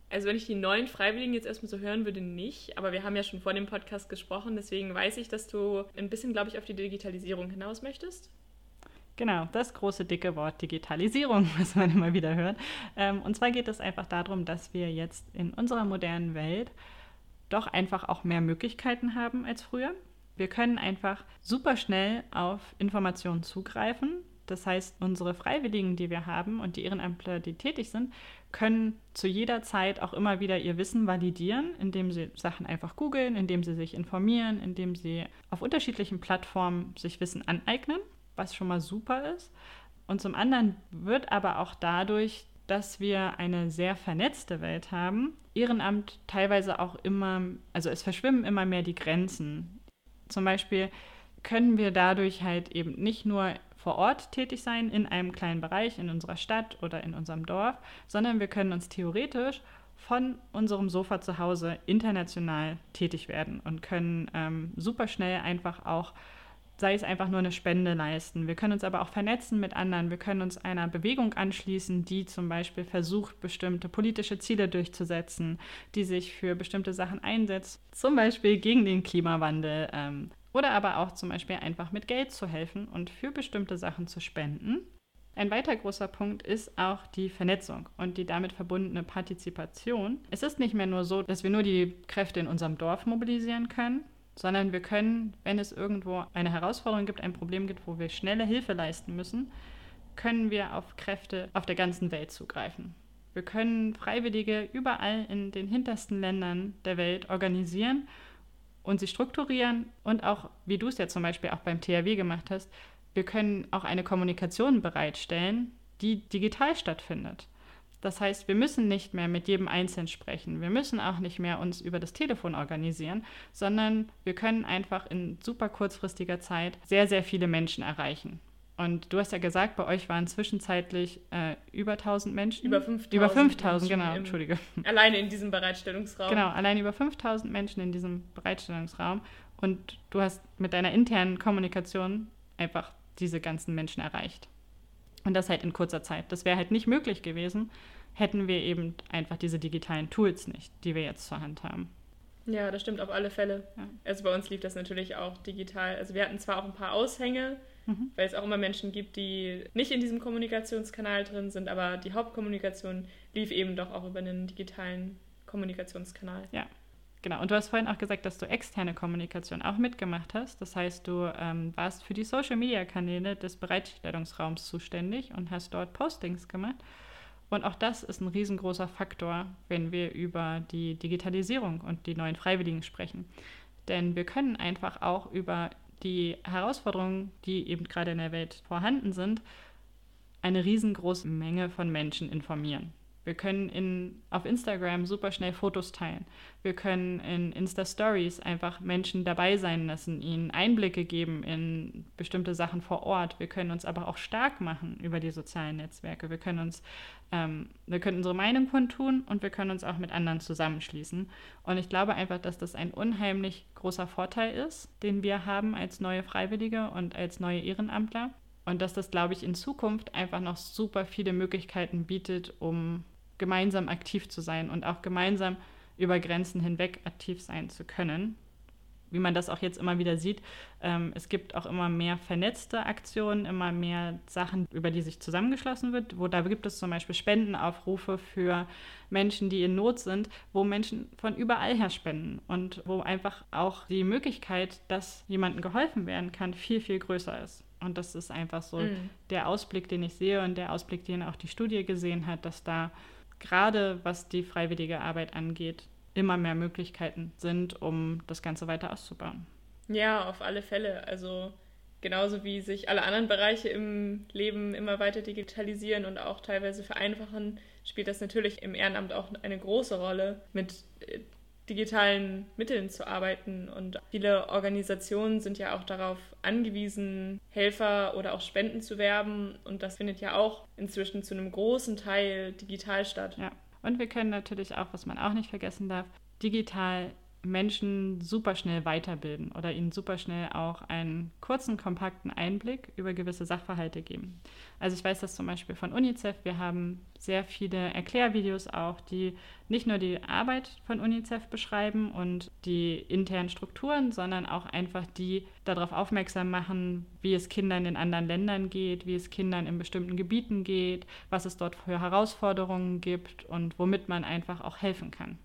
Speaker 3: Also wenn ich die neuen Freiwilligen jetzt erstmal so hören würde, nicht. Aber wir haben ja schon vor dem Podcast gesprochen, deswegen weiß ich, dass du ein bisschen, glaube ich, auf die Digitalisierung hinaus möchtest.
Speaker 2: Genau, das große dicke Wort Digitalisierung, was man immer wieder hört. Ähm, und zwar geht es einfach darum, dass wir jetzt in unserer modernen Welt doch einfach auch mehr Möglichkeiten haben als früher. Wir können einfach super schnell auf Informationen zugreifen. Das heißt, unsere Freiwilligen, die wir haben und die Ehrenamtler, die tätig sind, können zu jeder Zeit auch immer wieder ihr Wissen validieren, indem sie Sachen einfach googeln, indem sie sich informieren, indem sie auf unterschiedlichen Plattformen sich Wissen aneignen, was schon mal super ist. Und zum anderen wird aber auch dadurch, dass wir eine sehr vernetzte Welt haben, Ehrenamt teilweise auch immer, also es verschwimmen immer mehr die Grenzen. Zum Beispiel können wir dadurch halt eben nicht nur vor Ort tätig sein, in einem kleinen Bereich, in unserer Stadt oder in unserem Dorf, sondern wir können uns theoretisch von unserem Sofa zu Hause international tätig werden und können ähm, super schnell einfach auch, sei es einfach nur eine Spende leisten. Wir können uns aber auch vernetzen mit anderen. Wir können uns einer Bewegung anschließen, die zum Beispiel versucht, bestimmte politische Ziele durchzusetzen, die sich für bestimmte Sachen einsetzt, zum Beispiel gegen den Klimawandel, ähm, oder aber auch zum Beispiel einfach mit Geld zu helfen und für bestimmte Sachen zu spenden. Ein weiter großer Punkt ist auch die Vernetzung und die damit verbundene Partizipation. Es ist nicht mehr nur so, dass wir nur die Kräfte in unserem Dorf mobilisieren können, sondern wir können, wenn es irgendwo eine Herausforderung gibt, ein Problem gibt, wo wir schnelle Hilfe leisten müssen, können wir auf Kräfte auf der ganzen Welt zugreifen. Wir können Freiwillige überall in den hintersten Ländern der Welt organisieren und sie strukturieren und auch, wie du es ja zum Beispiel auch beim THW gemacht hast, wir können auch eine Kommunikation bereitstellen, die digital stattfindet. Das heißt, wir müssen nicht mehr mit jedem Einzelnen sprechen. Wir müssen auch nicht mehr uns über das Telefon organisieren, sondern wir können einfach in super kurzfristiger Zeit sehr, sehr viele Menschen erreichen. Und du hast ja gesagt, bei euch waren zwischenzeitlich äh, über 1000 Menschen.
Speaker 3: Über 5000.
Speaker 2: Über 5000, genau, Entschuldige.
Speaker 3: Alleine in diesem Bereitstellungsraum.
Speaker 2: Genau, allein über 5000 Menschen in diesem Bereitstellungsraum. Und du hast mit deiner internen Kommunikation einfach diese ganzen Menschen erreicht. Und das halt in kurzer Zeit. Das wäre halt nicht möglich gewesen, hätten wir eben einfach diese digitalen Tools nicht, die wir jetzt zur Hand haben.
Speaker 3: Ja, das stimmt auf alle Fälle. Ja. Also bei uns lief das natürlich auch digital. Also wir hatten zwar auch ein paar Aushänge, mhm. weil es auch immer Menschen gibt, die nicht in diesem Kommunikationskanal drin sind, aber die Hauptkommunikation lief eben doch auch über einen digitalen Kommunikationskanal.
Speaker 2: Ja, genau. Und du hast vorhin auch gesagt, dass du externe Kommunikation auch mitgemacht hast. Das heißt, du ähm, warst für die Social-Media-Kanäle des Bereitstellungsraums zuständig und hast dort Postings gemacht. Und auch das ist ein riesengroßer Faktor, wenn wir über die Digitalisierung und die neuen Freiwilligen sprechen. Denn wir können einfach auch über die Herausforderungen, die eben gerade in der Welt vorhanden sind, eine riesengroße Menge von Menschen informieren. Wir können in, auf Instagram super schnell Fotos teilen. Wir können in Insta-Stories einfach Menschen dabei sein lassen, ihnen Einblicke geben in bestimmte Sachen vor Ort. Wir können uns aber auch stark machen über die sozialen Netzwerke. Wir können uns, ähm, wir können unsere Meinung kundtun und wir können uns auch mit anderen zusammenschließen. Und ich glaube einfach, dass das ein unheimlich großer Vorteil ist, den wir haben als neue Freiwillige und als neue Ehrenamtler. Und dass das, glaube ich, in Zukunft einfach noch super viele Möglichkeiten bietet, um gemeinsam aktiv zu sein und auch gemeinsam über Grenzen hinweg aktiv sein zu können. Wie man das auch jetzt immer wieder sieht, ähm, es gibt auch immer mehr vernetzte Aktionen, immer mehr Sachen, über die sich zusammengeschlossen wird. Wo da gibt es zum Beispiel Spendenaufrufe für Menschen, die in Not sind, wo Menschen von überall her spenden und wo einfach auch die Möglichkeit, dass jemandem geholfen werden kann, viel, viel größer ist. Und das ist einfach so mm. der Ausblick, den ich sehe und der Ausblick, den auch die Studie gesehen hat, dass da gerade was die freiwillige Arbeit angeht, immer mehr Möglichkeiten sind, um das Ganze weiter auszubauen.
Speaker 3: Ja, auf alle Fälle. Also genauso wie sich alle anderen Bereiche im Leben immer weiter digitalisieren und auch teilweise vereinfachen, spielt das natürlich im Ehrenamt auch eine große Rolle mit äh, digitalen Mitteln zu arbeiten. Und viele Organisationen sind ja auch darauf angewiesen, Helfer oder auch Spenden zu werben. Und das findet ja auch inzwischen zu einem großen Teil digital statt.
Speaker 2: Ja. Und wir können natürlich auch, was man auch nicht vergessen darf, digital Menschen super schnell weiterbilden oder ihnen super schnell auch einen kurzen, kompakten Einblick über gewisse Sachverhalte geben. Also ich weiß das zum Beispiel von UNICEF. Wir haben sehr viele Erklärvideos auch, die nicht nur die Arbeit von UNICEF beschreiben und die internen Strukturen, sondern auch einfach die darauf aufmerksam machen, wie es Kindern in anderen Ländern geht, wie es Kindern in bestimmten Gebieten geht, was es dort für Herausforderungen gibt und womit man einfach auch helfen kann.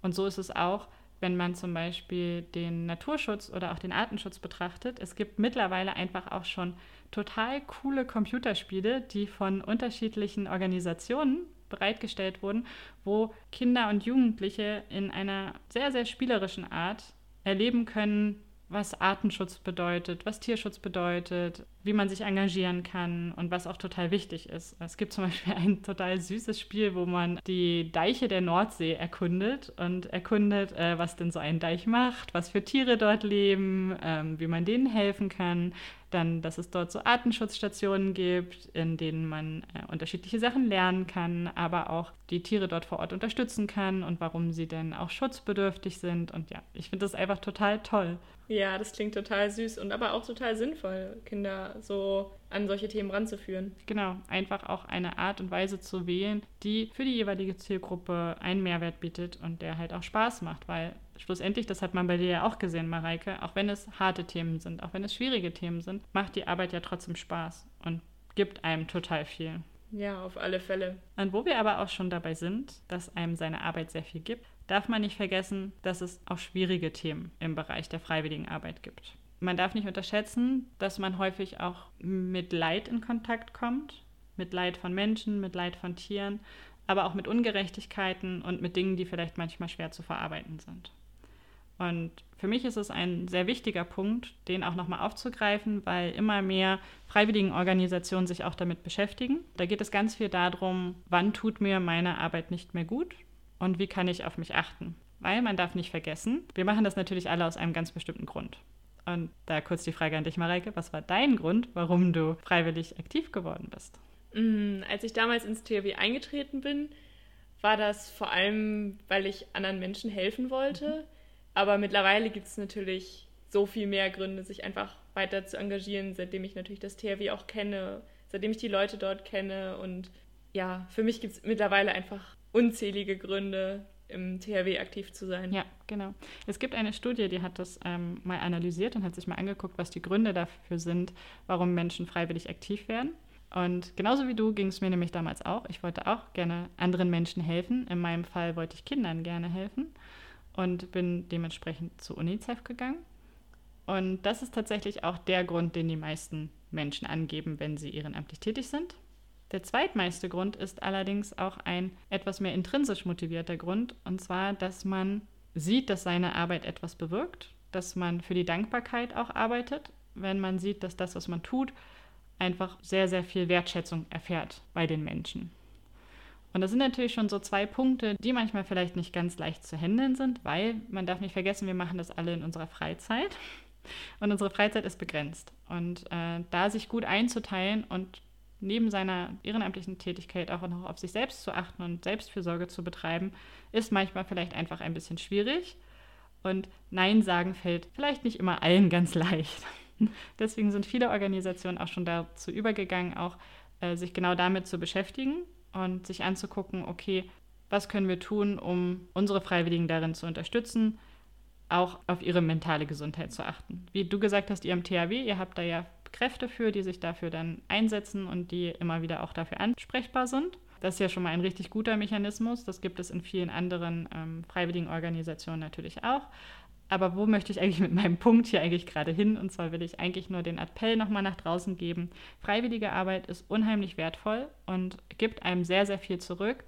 Speaker 2: Und so ist es auch, wenn man zum Beispiel den Naturschutz oder auch den Artenschutz betrachtet. Es gibt mittlerweile einfach auch schon total coole Computerspiele, die von unterschiedlichen Organisationen bereitgestellt wurden, wo Kinder und Jugendliche in einer sehr, sehr spielerischen Art erleben können, was Artenschutz bedeutet, was Tierschutz bedeutet, wie man sich engagieren kann und was auch total wichtig ist. Es gibt zum Beispiel ein total süßes Spiel, wo man die Deiche der Nordsee erkundet und erkundet, äh, was denn so ein Deich macht, was für Tiere dort leben, ähm, wie man denen helfen kann, dann, dass es dort so Artenschutzstationen gibt, in denen man äh, unterschiedliche Sachen lernen kann, aber auch die Tiere dort vor Ort unterstützen kann und warum sie denn auch schutzbedürftig sind. Und ja, ich finde das einfach total toll.
Speaker 3: Ja, das klingt total süß und aber auch total sinnvoll, Kinder so an solche Themen ranzuführen.
Speaker 2: Genau, einfach auch eine Art und Weise zu wählen, die für die jeweilige Zielgruppe einen Mehrwert bietet und der halt auch Spaß macht, weil schlussendlich, das hat man bei dir ja auch gesehen, Mareike, auch wenn es harte Themen sind, auch wenn es schwierige Themen sind, macht die Arbeit ja trotzdem Spaß und gibt einem total viel.
Speaker 3: Ja, auf alle Fälle.
Speaker 2: Und wo wir aber auch schon dabei sind, dass einem seine Arbeit sehr viel gibt, darf man nicht vergessen, dass es auch schwierige Themen im Bereich der freiwilligen Arbeit gibt. Man darf nicht unterschätzen, dass man häufig auch mit Leid in Kontakt kommt, mit Leid von Menschen, mit Leid von Tieren, aber auch mit Ungerechtigkeiten und mit Dingen, die vielleicht manchmal schwer zu verarbeiten sind. Und für mich ist es ein sehr wichtiger Punkt, den auch nochmal aufzugreifen, weil immer mehr Freiwilligenorganisationen sich auch damit beschäftigen. Da geht es ganz viel darum, wann tut mir meine Arbeit nicht mehr gut und wie kann ich auf mich achten. Weil man darf nicht vergessen, wir machen das natürlich alle aus einem ganz bestimmten Grund. Und da kurz die Frage an dich, Mareike, was war dein Grund, warum du freiwillig aktiv geworden bist?
Speaker 3: Mhm, als ich damals ins THW eingetreten bin, war das vor allem, weil ich anderen Menschen helfen wollte. Mhm aber mittlerweile gibt es natürlich so viel mehr Gründe, sich einfach weiter zu engagieren, seitdem ich natürlich das THW auch kenne, seitdem ich die Leute dort kenne. Und ja, für mich gibt es mittlerweile einfach unzählige Gründe, im THW aktiv zu sein.
Speaker 2: Ja, genau. Es gibt eine Studie, die hat das ähm, mal analysiert und hat sich mal angeguckt, was die Gründe dafür sind, warum Menschen freiwillig aktiv werden. Und genauso wie du ging es mir nämlich damals auch. Ich wollte auch gerne anderen Menschen helfen. In meinem Fall wollte ich Kindern gerne helfen und bin dementsprechend zu UNICEF gegangen. Und das ist tatsächlich auch der Grund, den die meisten Menschen angeben, wenn sie ehrenamtlich tätig sind. Der zweitmeiste Grund ist allerdings auch ein etwas mehr intrinsisch motivierter Grund, und zwar, dass man sieht, dass seine Arbeit etwas bewirkt, dass man für die Dankbarkeit auch arbeitet, wenn man sieht, dass das, was man tut, einfach sehr, sehr viel Wertschätzung erfährt bei den Menschen. Und das sind natürlich schon so zwei Punkte, die manchmal vielleicht nicht ganz leicht zu handeln sind, weil man darf nicht vergessen, wir machen das alle in unserer Freizeit. Und unsere Freizeit ist begrenzt. Und äh, da sich gut einzuteilen und neben seiner ehrenamtlichen Tätigkeit auch noch auf sich selbst zu achten und Selbstfürsorge zu betreiben, ist manchmal vielleicht einfach ein bisschen schwierig. Und Nein sagen fällt vielleicht nicht immer allen ganz leicht. Deswegen sind viele Organisationen auch schon dazu übergegangen, auch äh, sich genau damit zu beschäftigen und sich anzugucken, okay, was können wir tun, um unsere Freiwilligen darin zu unterstützen, auch auf ihre mentale Gesundheit zu achten. Wie du gesagt hast, ihr im THW, ihr habt da ja Kräfte für, die sich dafür dann einsetzen und die immer wieder auch dafür ansprechbar sind. Das ist ja schon mal ein richtig guter Mechanismus. Das gibt es in vielen anderen ähm, freiwilligen Organisationen natürlich auch. Aber wo möchte ich eigentlich mit meinem Punkt hier eigentlich gerade hin? Und zwar will ich eigentlich nur den Appell nochmal nach draußen geben. Freiwillige Arbeit ist unheimlich wertvoll und gibt einem sehr, sehr viel zurück.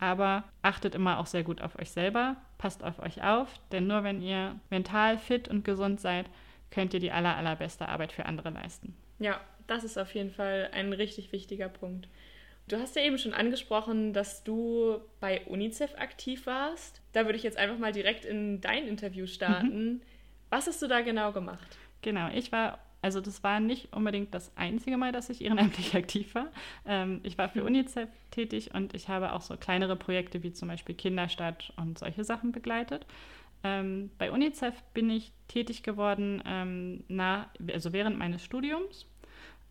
Speaker 2: Aber achtet immer auch sehr gut auf euch selber, passt auf euch auf, denn nur wenn ihr mental fit und gesund seid, könnt ihr die aller, allerbeste Arbeit für andere leisten.
Speaker 3: Ja, das ist auf jeden Fall ein richtig wichtiger Punkt. Du hast ja eben schon angesprochen, dass du bei UNICEF aktiv warst. Da würde ich jetzt einfach mal direkt in dein Interview starten. Mhm. Was hast du da genau gemacht?
Speaker 2: Genau, ich war, also das war nicht unbedingt das einzige Mal, dass ich ehrenamtlich aktiv war. Ähm, ich war für mhm. UNICEF tätig und ich habe auch so kleinere Projekte wie zum Beispiel Kinderstadt und solche Sachen begleitet. Ähm, bei UNICEF bin ich tätig geworden, ähm, na, also während meines Studiums.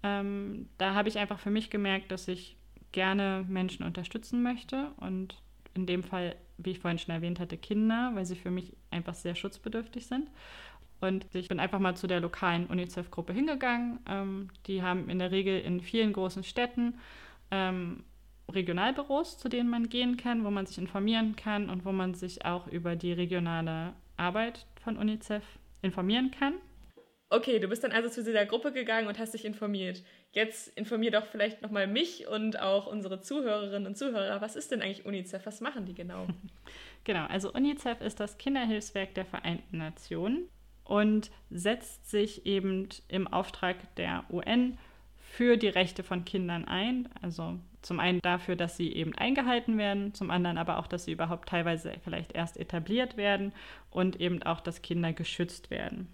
Speaker 2: Ähm, da habe ich einfach für mich gemerkt, dass ich gerne Menschen unterstützen möchte und in dem Fall, wie ich vorhin schon erwähnt hatte, Kinder, weil sie für mich einfach sehr schutzbedürftig sind. Und ich bin einfach mal zu der lokalen UNICEF-Gruppe hingegangen. Ähm, die haben in der Regel in vielen großen Städten ähm, Regionalbüros, zu denen man gehen kann, wo man sich informieren kann und wo man sich auch über die regionale Arbeit von UNICEF informieren kann.
Speaker 3: Okay, du bist dann also zu dieser Gruppe gegangen und hast dich informiert. Jetzt informier doch vielleicht nochmal mich und auch unsere Zuhörerinnen und Zuhörer. Was ist denn eigentlich UNICEF? Was machen die genau?
Speaker 2: Genau, also UNICEF ist das Kinderhilfswerk der Vereinten Nationen und setzt sich eben im Auftrag der UN für die Rechte von Kindern ein. Also zum einen dafür, dass sie eben eingehalten werden, zum anderen aber auch, dass sie überhaupt teilweise vielleicht erst etabliert werden und eben auch, dass Kinder geschützt werden.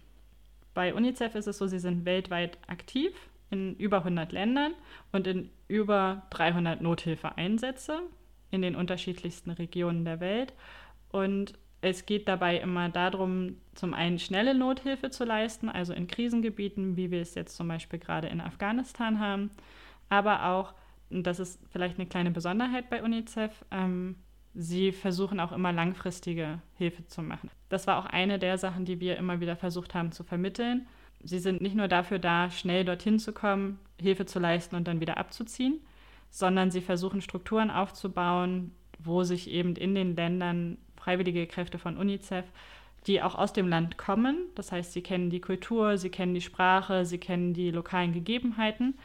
Speaker 2: Bei UNICEF ist es so, sie sind weltweit aktiv in über 100 Ländern und in über 300 Nothilfeeinsätze in den unterschiedlichsten Regionen der Welt. Und es geht dabei immer darum, zum einen schnelle Nothilfe zu leisten, also in Krisengebieten, wie wir es jetzt zum Beispiel gerade in Afghanistan haben, aber auch, und das ist vielleicht eine kleine Besonderheit bei UNICEF, ähm, sie versuchen auch immer langfristige Hilfe zu machen. Das war auch eine der Sachen, die wir immer wieder versucht haben zu vermitteln. Sie sind nicht nur dafür da, schnell dorthin zu kommen, Hilfe zu leisten und dann wieder abzuziehen, sondern sie versuchen Strukturen aufzubauen, wo sich eben in den Ländern freiwillige Kräfte von UNICEF, die auch aus dem Land kommen. Das heißt, sie kennen die Kultur, sie kennen die Sprache, sie kennen die lokalen Gegebenheiten.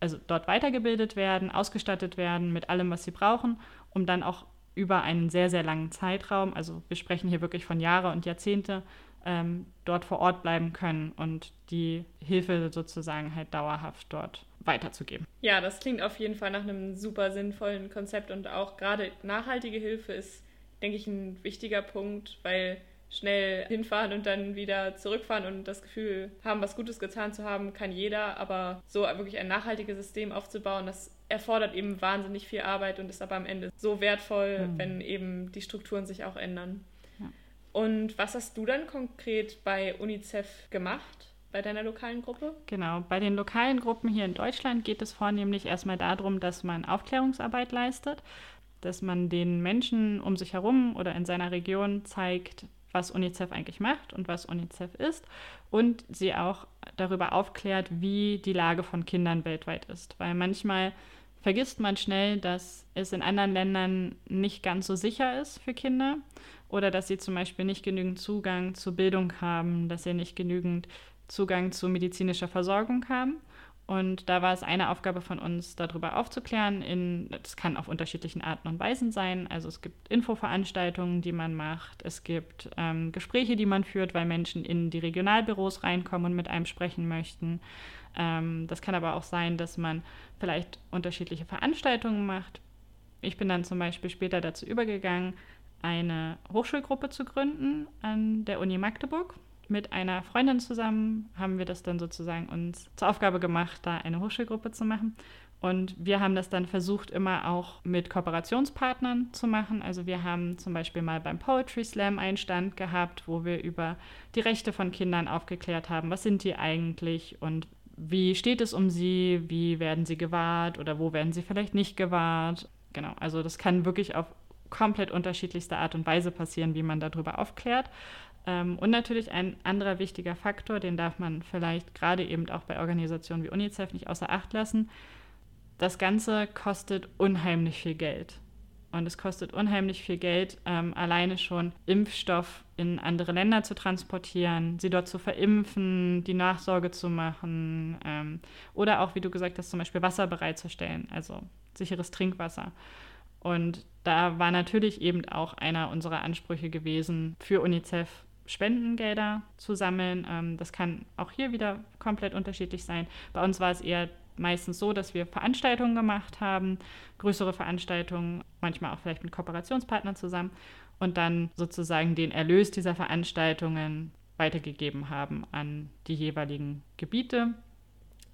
Speaker 2: Also dort weitergebildet werden, ausgestattet werden mit allem, was sie brauchen, um dann auch über einen sehr, sehr langen Zeitraum, also wir sprechen hier wirklich von Jahre und Jahrzehnte, ähm, dort vor Ort bleiben können und die Hilfe sozusagen halt dauerhaft dort weiterzugeben.
Speaker 3: Ja, das klingt auf jeden Fall nach einem super sinnvollen Konzept und auch gerade nachhaltige Hilfe ist denke ich, ein wichtiger Punkt, weil schnell hinfahren und dann wieder zurückfahren und das Gefühl haben, was Gutes getan zu haben, kann jeder. Aber so wirklich ein nachhaltiges System aufzubauen, das erfordert eben wahnsinnig viel Arbeit und ist aber am Ende so wertvoll, mhm. wenn eben die Strukturen sich auch ändern. Ja. Und was hast du dann konkret bei UNICEF gemacht? Bei deiner lokalen Gruppe?
Speaker 2: Genau, bei den lokalen Gruppen hier in Deutschland geht es vornehmlich erstmal darum, dass man Aufklärungsarbeit leistet dass man den Menschen um sich herum oder in seiner Region zeigt, was UNICEF eigentlich macht und was UNICEF ist und sie auch darüber aufklärt, wie die Lage von Kindern weltweit ist. Weil manchmal vergisst man schnell, dass es in anderen Ländern nicht ganz so sicher ist für Kinder oder dass sie zum Beispiel nicht genügend Zugang zu Bildung haben, dass sie nicht genügend Zugang zu medizinischer Versorgung haben. Und da war es eine Aufgabe von uns, darüber aufzuklären. In, das kann auf unterschiedlichen Arten und Weisen sein. Also es gibt Infoveranstaltungen, die man macht. Es gibt ähm, Gespräche, die man führt, weil Menschen in die Regionalbüros reinkommen und mit einem sprechen möchten. Ähm, das kann aber auch sein, dass man vielleicht unterschiedliche Veranstaltungen macht. Ich bin dann zum Beispiel später dazu übergegangen, eine Hochschulgruppe zu gründen an der Uni Magdeburg mit einer Freundin zusammen haben wir das dann sozusagen uns zur Aufgabe gemacht, da eine Hochschulgruppe zu machen. Und wir haben das dann versucht, immer auch mit Kooperationspartnern zu machen. Also wir haben zum Beispiel mal beim Poetry Slam einen Stand gehabt, wo wir über die Rechte von Kindern aufgeklärt haben. Was sind die eigentlich und wie steht es um sie? Wie werden sie gewahrt oder wo werden sie vielleicht nicht gewahrt? Genau, also das kann wirklich auf komplett unterschiedlichste Art und Weise passieren, wie man darüber aufklärt. Ähm, und natürlich ein anderer wichtiger Faktor, den darf man vielleicht gerade eben auch bei Organisationen wie UNICEF nicht außer Acht lassen. Das Ganze kostet unheimlich viel Geld. Und es kostet unheimlich viel Geld, ähm, alleine schon Impfstoff in andere Länder zu transportieren, sie dort zu verimpfen, die Nachsorge zu machen ähm, oder auch, wie du gesagt hast, zum Beispiel Wasser bereitzustellen, also sicheres Trinkwasser. Und da war natürlich eben auch einer unserer Ansprüche gewesen, für UNICEF Spendengelder zu sammeln. Ähm, das kann auch hier wieder komplett unterschiedlich sein. Bei uns war es eher meistens so, dass wir Veranstaltungen gemacht haben, größere Veranstaltungen, manchmal auch vielleicht mit Kooperationspartnern zusammen und dann sozusagen den Erlös dieser Veranstaltungen weitergegeben haben an die jeweiligen Gebiete.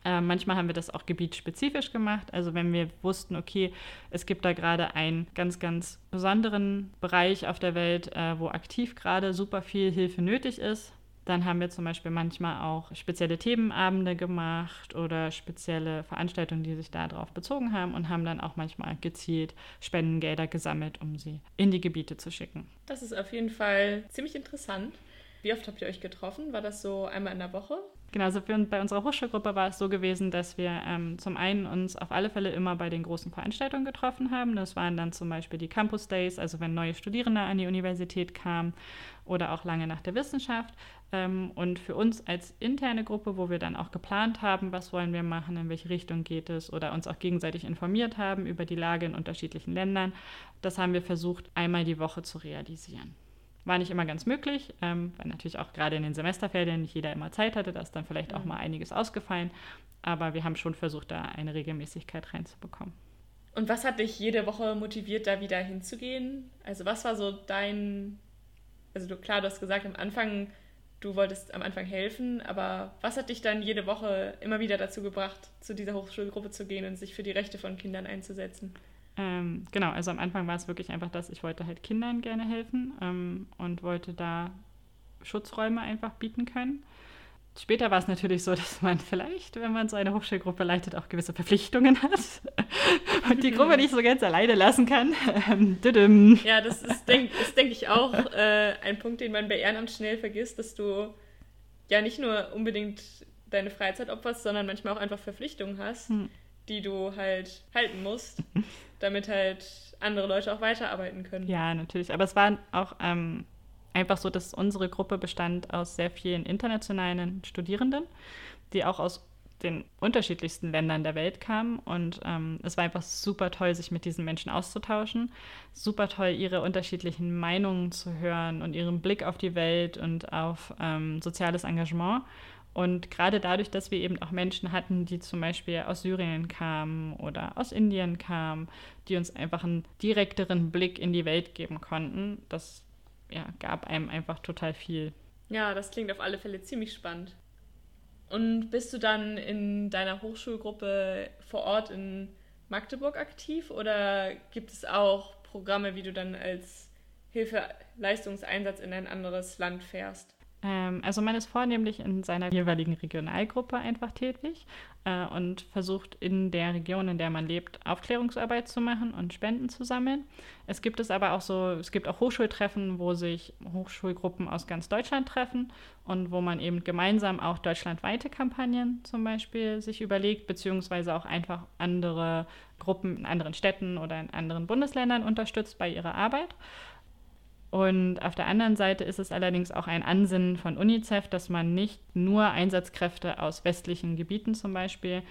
Speaker 2: Äh, manchmal haben wir das auch gebietsspezifisch gemacht. Also wenn wir wussten, okay, es gibt da gerade einen ganz, ganz besonderen Bereich auf der Welt, äh, wo aktiv gerade super viel Hilfe nötig ist, dann haben wir zum Beispiel manchmal auch spezielle Themenabende gemacht oder spezielle Veranstaltungen, die sich darauf bezogen haben und haben dann auch manchmal gezielt Spendengelder gesammelt, um sie in die Gebiete zu schicken.
Speaker 3: Das ist auf jeden Fall ziemlich interessant. Wie oft habt ihr euch getroffen? War das so einmal in der Woche?
Speaker 2: Genau, also für, bei unserer Hochschulgruppe war es so gewesen, dass wir ähm, zum einen uns auf alle Fälle immer bei den großen Veranstaltungen getroffen haben. Das waren dann zum Beispiel die Campus Days, also wenn neue Studierende an die Universität kamen oder auch lange nach der Wissenschaft. Ähm, und für uns als interne Gruppe, wo wir dann auch geplant haben, was wollen wir machen, in welche Richtung geht es oder uns auch gegenseitig informiert haben über die Lage in unterschiedlichen Ländern, das haben wir versucht, einmal die Woche zu realisieren. War nicht immer ganz möglich, ähm, weil natürlich auch gerade in den Semesterferien nicht jeder immer Zeit hatte. Da ist dann vielleicht auch mal einiges ausgefallen. Aber wir haben schon versucht, da eine Regelmäßigkeit reinzubekommen.
Speaker 3: Und was hat dich jede Woche motiviert, da wieder hinzugehen? Also was war so dein, also du, klar, du hast gesagt, am Anfang, du wolltest am Anfang helfen, aber was hat dich dann jede Woche immer wieder dazu gebracht, zu dieser Hochschulgruppe zu gehen und sich für die Rechte von Kindern einzusetzen?
Speaker 2: Ähm, genau, also am Anfang war es wirklich einfach das, ich wollte halt Kindern gerne helfen ähm, und wollte da Schutzräume einfach bieten können. Später war es natürlich so, dass man vielleicht, wenn man so eine Hochschulgruppe leitet, auch gewisse Verpflichtungen hat und die Gruppe nicht so ganz alleine lassen kann.
Speaker 3: Ähm, ja, das ist, denke denk ich, auch äh, ein Punkt, den man bei Ehrenamt schnell vergisst, dass du ja nicht nur unbedingt deine Freizeit opferst, sondern manchmal auch einfach Verpflichtungen hast. Hm die du halt halten musst, damit halt andere Leute auch weiterarbeiten können.
Speaker 2: Ja, natürlich. Aber es war auch ähm, einfach so, dass unsere Gruppe bestand aus sehr vielen internationalen Studierenden, die auch aus den unterschiedlichsten Ländern der Welt kamen. Und ähm, es war einfach super toll, sich mit diesen Menschen auszutauschen. Super toll, ihre unterschiedlichen Meinungen zu hören und ihren Blick auf die Welt und auf ähm, soziales Engagement. Und gerade dadurch, dass wir eben auch Menschen hatten, die zum Beispiel aus Syrien kamen oder aus Indien kamen, die uns einfach einen direkteren Blick in die Welt geben konnten, das ja, gab einem einfach total viel.
Speaker 3: Ja, das klingt auf alle Fälle ziemlich spannend. Und bist du dann in deiner Hochschulgruppe vor Ort in Magdeburg aktiv oder gibt es auch Programme, wie du dann als Hilfeleistungseinsatz in ein anderes Land fährst?
Speaker 2: Ähm, also man ist vornehmlich in seiner jeweiligen Regionalgruppe einfach tätig äh, und versucht in der Region, in der man lebt, Aufklärungsarbeit zu machen und Spenden zu sammeln. Es gibt es aber auch so, es gibt auch Hochschultreffen, wo sich Hochschulgruppen aus ganz Deutschland treffen und wo man eben gemeinsam auch deutschlandweite Kampagnen zum Beispiel sich überlegt, beziehungsweise auch einfach andere Gruppen in anderen Städten oder in anderen Bundesländern unterstützt bei ihrer Arbeit. Und auf der anderen Seite ist es allerdings auch ein Ansinnen von UNICEF, dass man nicht nur Einsatzkräfte aus westlichen Gebieten zum Beispiel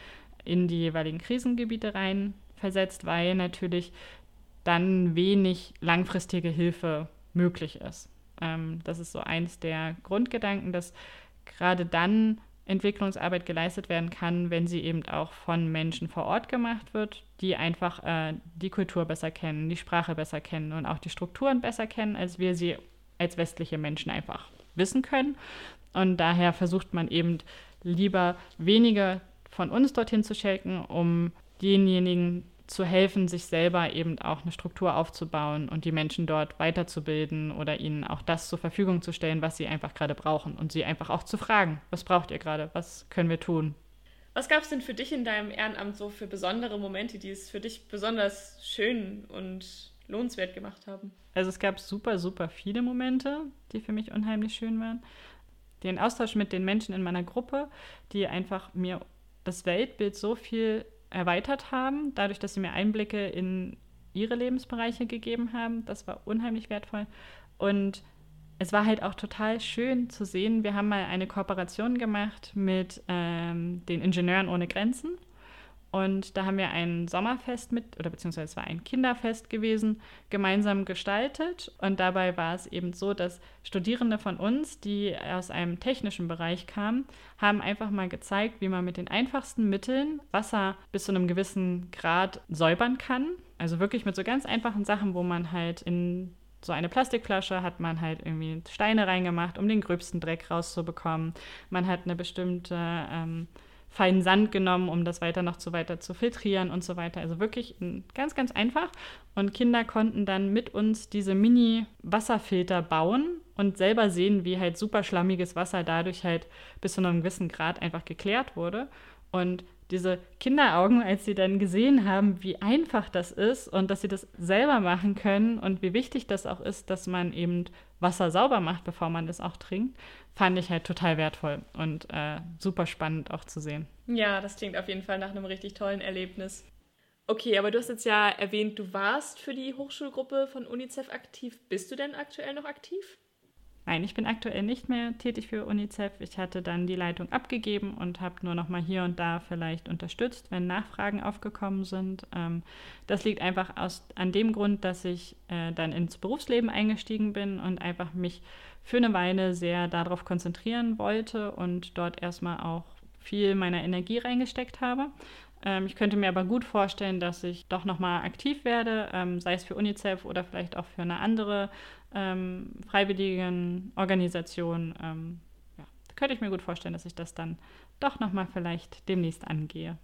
Speaker 2: in die jeweiligen Krisengebiete rein versetzt, weil natürlich dann wenig langfristige Hilfe möglich ist. Ähm, das ist so eins der Grundgedanken, dass gerade dann Entwicklungsarbeit geleistet werden kann, wenn sie eben auch von Menschen vor Ort gemacht wird, die einfach äh, die Kultur besser kennen, die Sprache besser kennen und auch die Strukturen besser kennen, als wir sie als westliche Menschen einfach wissen können. Und daher versucht man eben lieber weniger von uns dorthin zu schenken, um denjenigen zu helfen, sich selber eben auch eine Struktur aufzubauen und die Menschen dort weiterzubilden oder ihnen auch das zur Verfügung zu stellen, was sie einfach gerade brauchen und sie einfach auch zu fragen, was braucht ihr gerade, was können wir tun.
Speaker 3: Was gab es denn für dich in deinem Ehrenamt so für besondere Momente, die es für dich besonders schön und lohnenswert gemacht haben?
Speaker 2: Also es gab super, super viele Momente, die für mich unheimlich schön waren. Den Austausch mit den Menschen in meiner Gruppe, die einfach mir das Weltbild so viel erweitert haben, dadurch, dass sie mir Einblicke in ihre Lebensbereiche gegeben haben. Das war unheimlich wertvoll. Und es war halt auch total schön zu sehen. Wir haben mal eine Kooperation gemacht mit ähm, den Ingenieuren ohne Grenzen. Und da haben wir ein Sommerfest mit, oder beziehungsweise es war ein Kinderfest gewesen, gemeinsam gestaltet. Und dabei war es eben so, dass Studierende von uns, die aus einem technischen Bereich kamen, haben einfach mal gezeigt, wie man mit den einfachsten Mitteln Wasser bis zu einem gewissen Grad säubern kann. Also wirklich mit so ganz einfachen Sachen, wo man halt in so eine Plastikflasche hat man halt irgendwie Steine reingemacht, um den gröbsten Dreck rauszubekommen. Man hat eine bestimmte ähm, feinen Sand genommen, um das weiter noch zu weiter zu filtrieren und so weiter. Also wirklich ganz, ganz einfach. Und Kinder konnten dann mit uns diese Mini-Wasserfilter bauen und selber sehen, wie halt super schlammiges Wasser dadurch halt bis zu einem gewissen Grad einfach geklärt wurde. Und diese Kinderaugen, als sie dann gesehen haben, wie einfach das ist und dass sie das selber machen können und wie wichtig das auch ist, dass man eben Wasser sauber macht, bevor man es auch trinkt, fand ich halt total wertvoll und äh, super spannend auch zu sehen.
Speaker 3: Ja, das klingt auf jeden Fall nach einem richtig tollen Erlebnis. Okay, aber du hast jetzt ja erwähnt, du warst für die Hochschulgruppe von UNICEF aktiv. Bist du denn aktuell noch aktiv?
Speaker 2: Nein, ich bin aktuell nicht mehr tätig für UNICEF. Ich hatte dann die Leitung abgegeben und habe nur noch mal hier und da vielleicht unterstützt, wenn Nachfragen aufgekommen sind. Ähm, das liegt einfach aus, an dem Grund, dass ich äh, dann ins Berufsleben eingestiegen bin und einfach mich für eine Weile sehr darauf konzentrieren wollte und dort erstmal auch viel meiner Energie reingesteckt habe. Ähm, ich könnte mir aber gut vorstellen, dass ich doch nochmal aktiv werde, ähm, sei es für UNICEF oder vielleicht auch für eine andere ähm, freiwilligen Organisation. Ähm, ja, könnte ich mir gut vorstellen, dass ich das dann doch nochmal vielleicht demnächst angehe.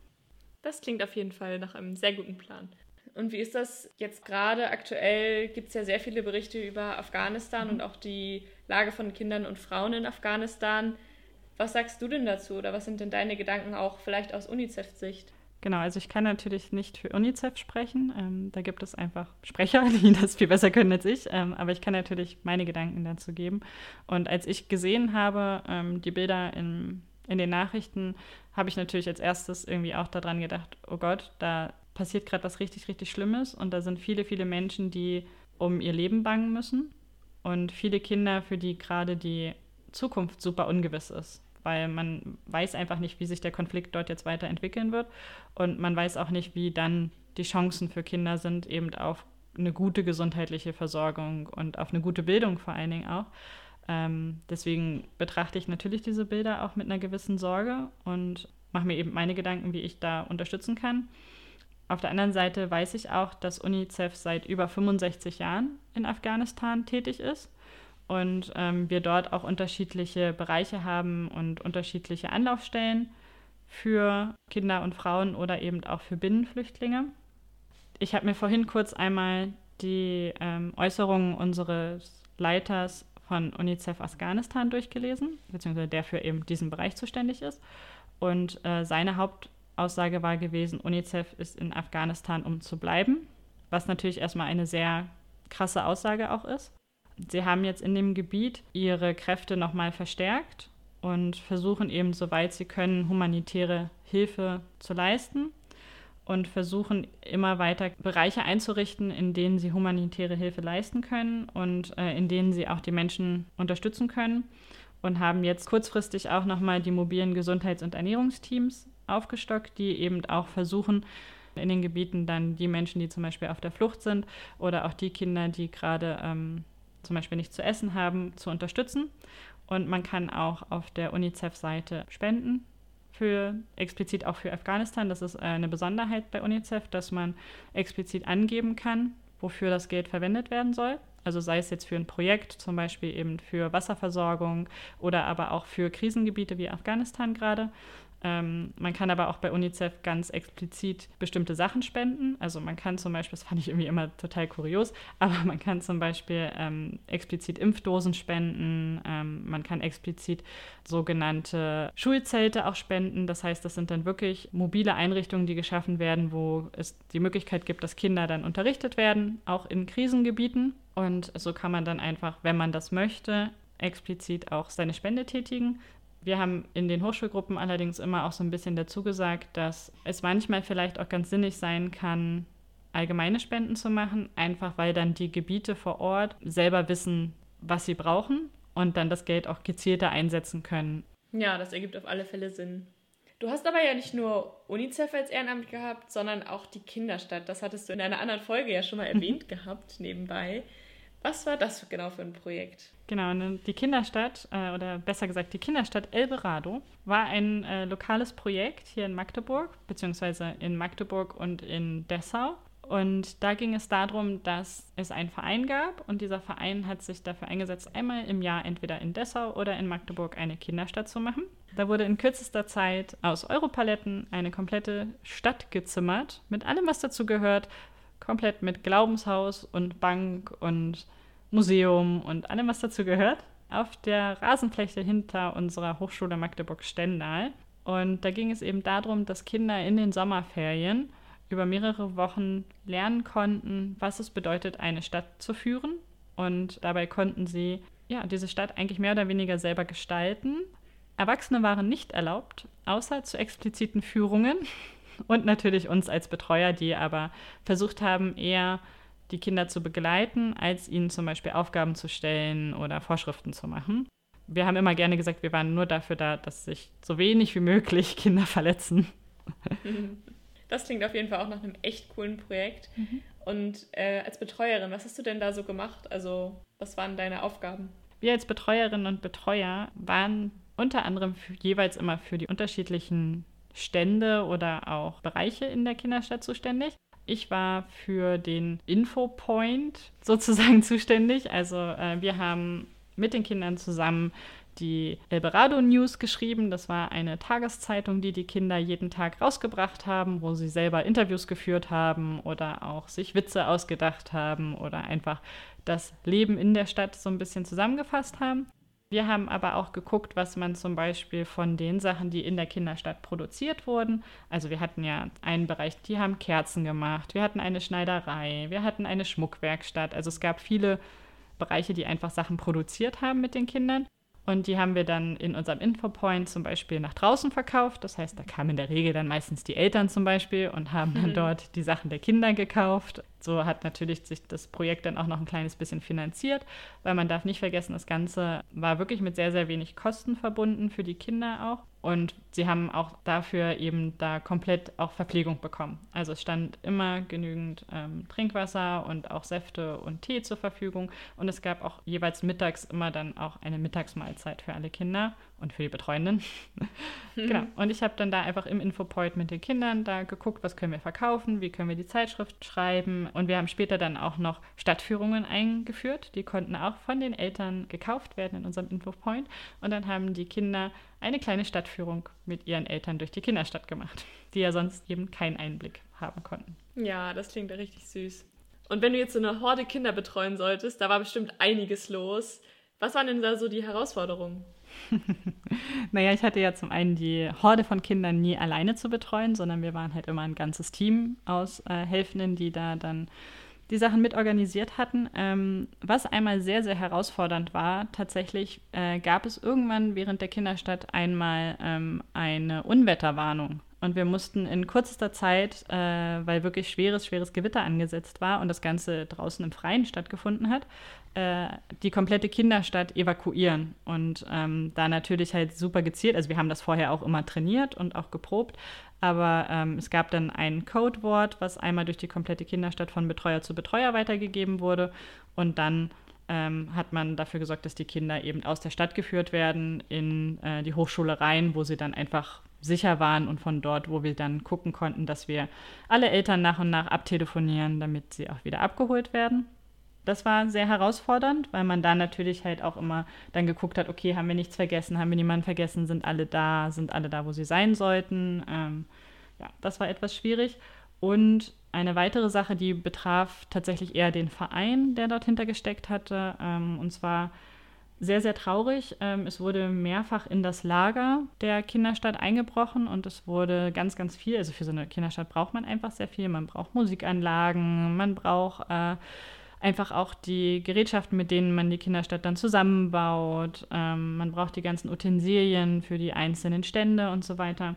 Speaker 3: Das klingt auf jeden Fall nach einem sehr guten Plan. Und wie ist das jetzt gerade aktuell? Gibt es ja sehr viele Berichte über Afghanistan mhm. und auch die Lage von Kindern und Frauen in Afghanistan. Was sagst du denn dazu oder was sind denn deine Gedanken auch vielleicht aus UNICEF-Sicht?
Speaker 2: Genau, also ich kann natürlich nicht für UNICEF sprechen. Ähm, da gibt es einfach Sprecher, die das viel besser können als ich. Ähm, aber ich kann natürlich meine Gedanken dazu geben. Und als ich gesehen habe, ähm, die Bilder in, in den Nachrichten, habe ich natürlich als erstes irgendwie auch daran gedacht, oh Gott, da passiert gerade was richtig, richtig Schlimmes. Und da sind viele, viele Menschen, die um ihr Leben bangen müssen. Und viele Kinder, für die gerade die Zukunft super ungewiss ist weil man weiß einfach nicht, wie sich der Konflikt dort jetzt weiterentwickeln wird und man weiß auch nicht, wie dann die Chancen für Kinder sind, eben auf eine gute gesundheitliche Versorgung und auf eine gute Bildung vor allen Dingen auch. Ähm, deswegen betrachte ich natürlich diese Bilder auch mit einer gewissen Sorge und mache mir eben meine Gedanken, wie ich da unterstützen kann. Auf der anderen Seite weiß ich auch, dass UNICEF seit über 65 Jahren in Afghanistan tätig ist und ähm, wir dort auch unterschiedliche Bereiche haben und unterschiedliche Anlaufstellen für Kinder und Frauen oder eben auch für Binnenflüchtlinge. Ich habe mir vorhin kurz einmal die ähm, Äußerungen unseres Leiters von UNICEF Afghanistan durchgelesen, beziehungsweise der für eben diesen Bereich zuständig ist. Und äh, seine Hauptaussage war gewesen, UNICEF ist in Afghanistan, um zu bleiben, was natürlich erstmal eine sehr krasse Aussage auch ist. Sie haben jetzt in dem Gebiet ihre Kräfte nochmal verstärkt und versuchen eben, soweit sie können, humanitäre Hilfe zu leisten und versuchen immer weiter Bereiche einzurichten, in denen sie humanitäre Hilfe leisten können und äh, in denen sie auch die Menschen unterstützen können und haben jetzt kurzfristig auch nochmal die mobilen Gesundheits- und Ernährungsteams aufgestockt, die eben auch versuchen, in den Gebieten dann die Menschen, die zum Beispiel auf der Flucht sind oder auch die Kinder, die gerade ähm, zum Beispiel nichts zu essen haben, zu unterstützen. Und man kann auch auf der UNICEF-Seite spenden für explizit auch für Afghanistan. Das ist eine Besonderheit bei UNICEF, dass man explizit angeben kann, wofür das Geld verwendet werden soll. Also sei es jetzt für ein Projekt, zum Beispiel eben für Wasserversorgung oder aber auch für Krisengebiete wie Afghanistan gerade. Ähm, man kann aber auch bei UNICEF ganz explizit bestimmte Sachen spenden. Also man kann zum Beispiel, das fand ich irgendwie immer total kurios, aber man kann zum Beispiel ähm, explizit Impfdosen spenden, ähm, man kann explizit sogenannte Schulzelte auch spenden. Das heißt, das sind dann wirklich mobile Einrichtungen, die geschaffen werden, wo es die Möglichkeit gibt, dass Kinder dann unterrichtet werden, auch in Krisengebieten. Und so kann man dann einfach, wenn man das möchte, explizit auch seine Spende tätigen. Wir haben in den Hochschulgruppen allerdings immer auch so ein bisschen dazu gesagt, dass es manchmal vielleicht auch ganz sinnig sein kann, allgemeine Spenden zu machen, einfach weil dann die Gebiete vor Ort selber wissen, was sie brauchen und dann das Geld auch gezielter einsetzen können.
Speaker 3: Ja, das ergibt auf alle Fälle Sinn. Du hast aber ja nicht nur UNICEF als Ehrenamt gehabt, sondern auch die Kinderstadt. Das hattest du in einer anderen Folge ja schon mal erwähnt gehabt, nebenbei. Was war das genau für ein Projekt?
Speaker 2: Genau, ne, die Kinderstadt, äh, oder besser gesagt die Kinderstadt Elberado, war ein äh, lokales Projekt hier in Magdeburg, beziehungsweise in Magdeburg und in Dessau. Und da ging es darum, dass es einen Verein gab und dieser Verein hat sich dafür eingesetzt, einmal im Jahr entweder in Dessau oder in Magdeburg eine Kinderstadt zu machen. Da wurde in kürzester Zeit aus Europaletten eine komplette Stadt gezimmert, mit allem, was dazu gehört, komplett mit Glaubenshaus und Bank und Museum und allem, was dazu gehört, auf der Rasenfläche hinter unserer Hochschule Magdeburg-Stendal. Und da ging es eben darum, dass Kinder in den Sommerferien über mehrere Wochen lernen konnten, was es bedeutet, eine Stadt zu führen. Und dabei konnten sie ja, diese Stadt eigentlich mehr oder weniger selber gestalten. Erwachsene waren nicht erlaubt, außer zu expliziten Führungen und natürlich uns als Betreuer, die aber versucht haben, eher die Kinder zu begleiten, als ihnen zum Beispiel Aufgaben zu stellen oder Vorschriften zu machen. Wir haben immer gerne gesagt, wir waren nur dafür da, dass sich so wenig wie möglich Kinder verletzen.
Speaker 3: Das klingt auf jeden Fall auch nach einem echt coolen Projekt. Mhm. Und äh, als Betreuerin, was hast du denn da so gemacht? Also, was waren deine Aufgaben?
Speaker 2: Wir als Betreuerinnen und Betreuer waren unter anderem für, jeweils immer für die unterschiedlichen Stände oder auch Bereiche in der Kinderstadt zuständig. Ich war für den Infopoint sozusagen zuständig. Also äh, wir haben mit den Kindern zusammen die Elberado News geschrieben. Das war eine Tageszeitung, die die Kinder jeden Tag rausgebracht haben, wo sie selber Interviews geführt haben oder auch sich Witze ausgedacht haben oder einfach das Leben in der Stadt so ein bisschen zusammengefasst haben. Wir haben aber auch geguckt, was man zum Beispiel von den Sachen, die in der Kinderstadt produziert wurden. Also wir hatten ja einen Bereich, die haben Kerzen gemacht, wir hatten eine Schneiderei, wir hatten eine Schmuckwerkstatt. Also es gab viele Bereiche, die einfach Sachen produziert haben mit den Kindern. Und die haben wir dann in unserem Infopoint zum Beispiel nach draußen verkauft. Das heißt, da kamen in der Regel dann meistens die Eltern zum Beispiel und haben dann mhm. dort die Sachen der Kinder gekauft. So hat natürlich sich das Projekt dann auch noch ein kleines bisschen finanziert, weil man darf nicht vergessen, das Ganze war wirklich mit sehr, sehr wenig Kosten verbunden für die Kinder auch. Und sie haben auch dafür eben da komplett auch Verpflegung bekommen. Also es stand immer genügend ähm, Trinkwasser und auch Säfte und Tee zur Verfügung. Und es gab auch jeweils mittags immer dann auch eine Mittagsmahlzeit für alle Kinder und für die Betreuenden. genau. Und ich habe dann da einfach im Infopoint mit den Kindern da geguckt, was können wir verkaufen, wie können wir die Zeitschrift schreiben. Und wir haben später dann auch noch Stadtführungen eingeführt. Die konnten auch von den Eltern gekauft werden in unserem Infopoint. Und dann haben die Kinder eine kleine Stadtführung mit ihren Eltern durch die Kinderstadt gemacht, die ja sonst eben keinen Einblick haben konnten.
Speaker 3: Ja, das klingt ja richtig süß. Und wenn du jetzt so eine Horde Kinder betreuen solltest, da war bestimmt einiges los. Was waren denn da so die Herausforderungen?
Speaker 2: naja, ich hatte ja zum einen die Horde von Kindern nie alleine zu betreuen, sondern wir waren halt immer ein ganzes Team aus äh, Helfenden, die da dann die Sachen mitorganisiert hatten. Ähm, was einmal sehr, sehr herausfordernd war, tatsächlich äh, gab es irgendwann während der Kinderstadt einmal ähm, eine Unwetterwarnung. Und wir mussten in kürzester Zeit, äh, weil wirklich schweres, schweres Gewitter angesetzt war und das Ganze draußen im Freien stattgefunden hat, die komplette Kinderstadt evakuieren. Und ähm, da natürlich halt super gezielt, also wir haben das vorher auch immer trainiert und auch geprobt, aber ähm, es gab dann ein Codewort, was einmal durch die komplette Kinderstadt von Betreuer zu Betreuer weitergegeben wurde. Und dann ähm, hat man dafür gesorgt, dass die Kinder eben aus der Stadt geführt werden in äh, die Hochschule rein, wo sie dann einfach sicher waren und von dort, wo wir dann gucken konnten, dass wir alle Eltern nach und nach abtelefonieren, damit sie auch wieder abgeholt werden. Das war sehr herausfordernd, weil man da natürlich halt auch immer dann geguckt hat, okay, haben wir nichts vergessen, haben wir niemanden vergessen, sind alle da, sind alle da, wo sie sein sollten. Ähm, ja, das war etwas schwierig. Und eine weitere Sache, die betraf tatsächlich eher den Verein, der dort hintergesteckt hatte. Ähm, und zwar sehr, sehr traurig. Ähm, es wurde mehrfach in das Lager der Kinderstadt eingebrochen und es wurde ganz, ganz viel. Also für so eine Kinderstadt braucht man einfach sehr viel. Man braucht Musikanlagen, man braucht äh, einfach auch die Gerätschaften, mit denen man die Kinderstadt dann zusammenbaut. Ähm, man braucht die ganzen Utensilien für die einzelnen Stände und so weiter.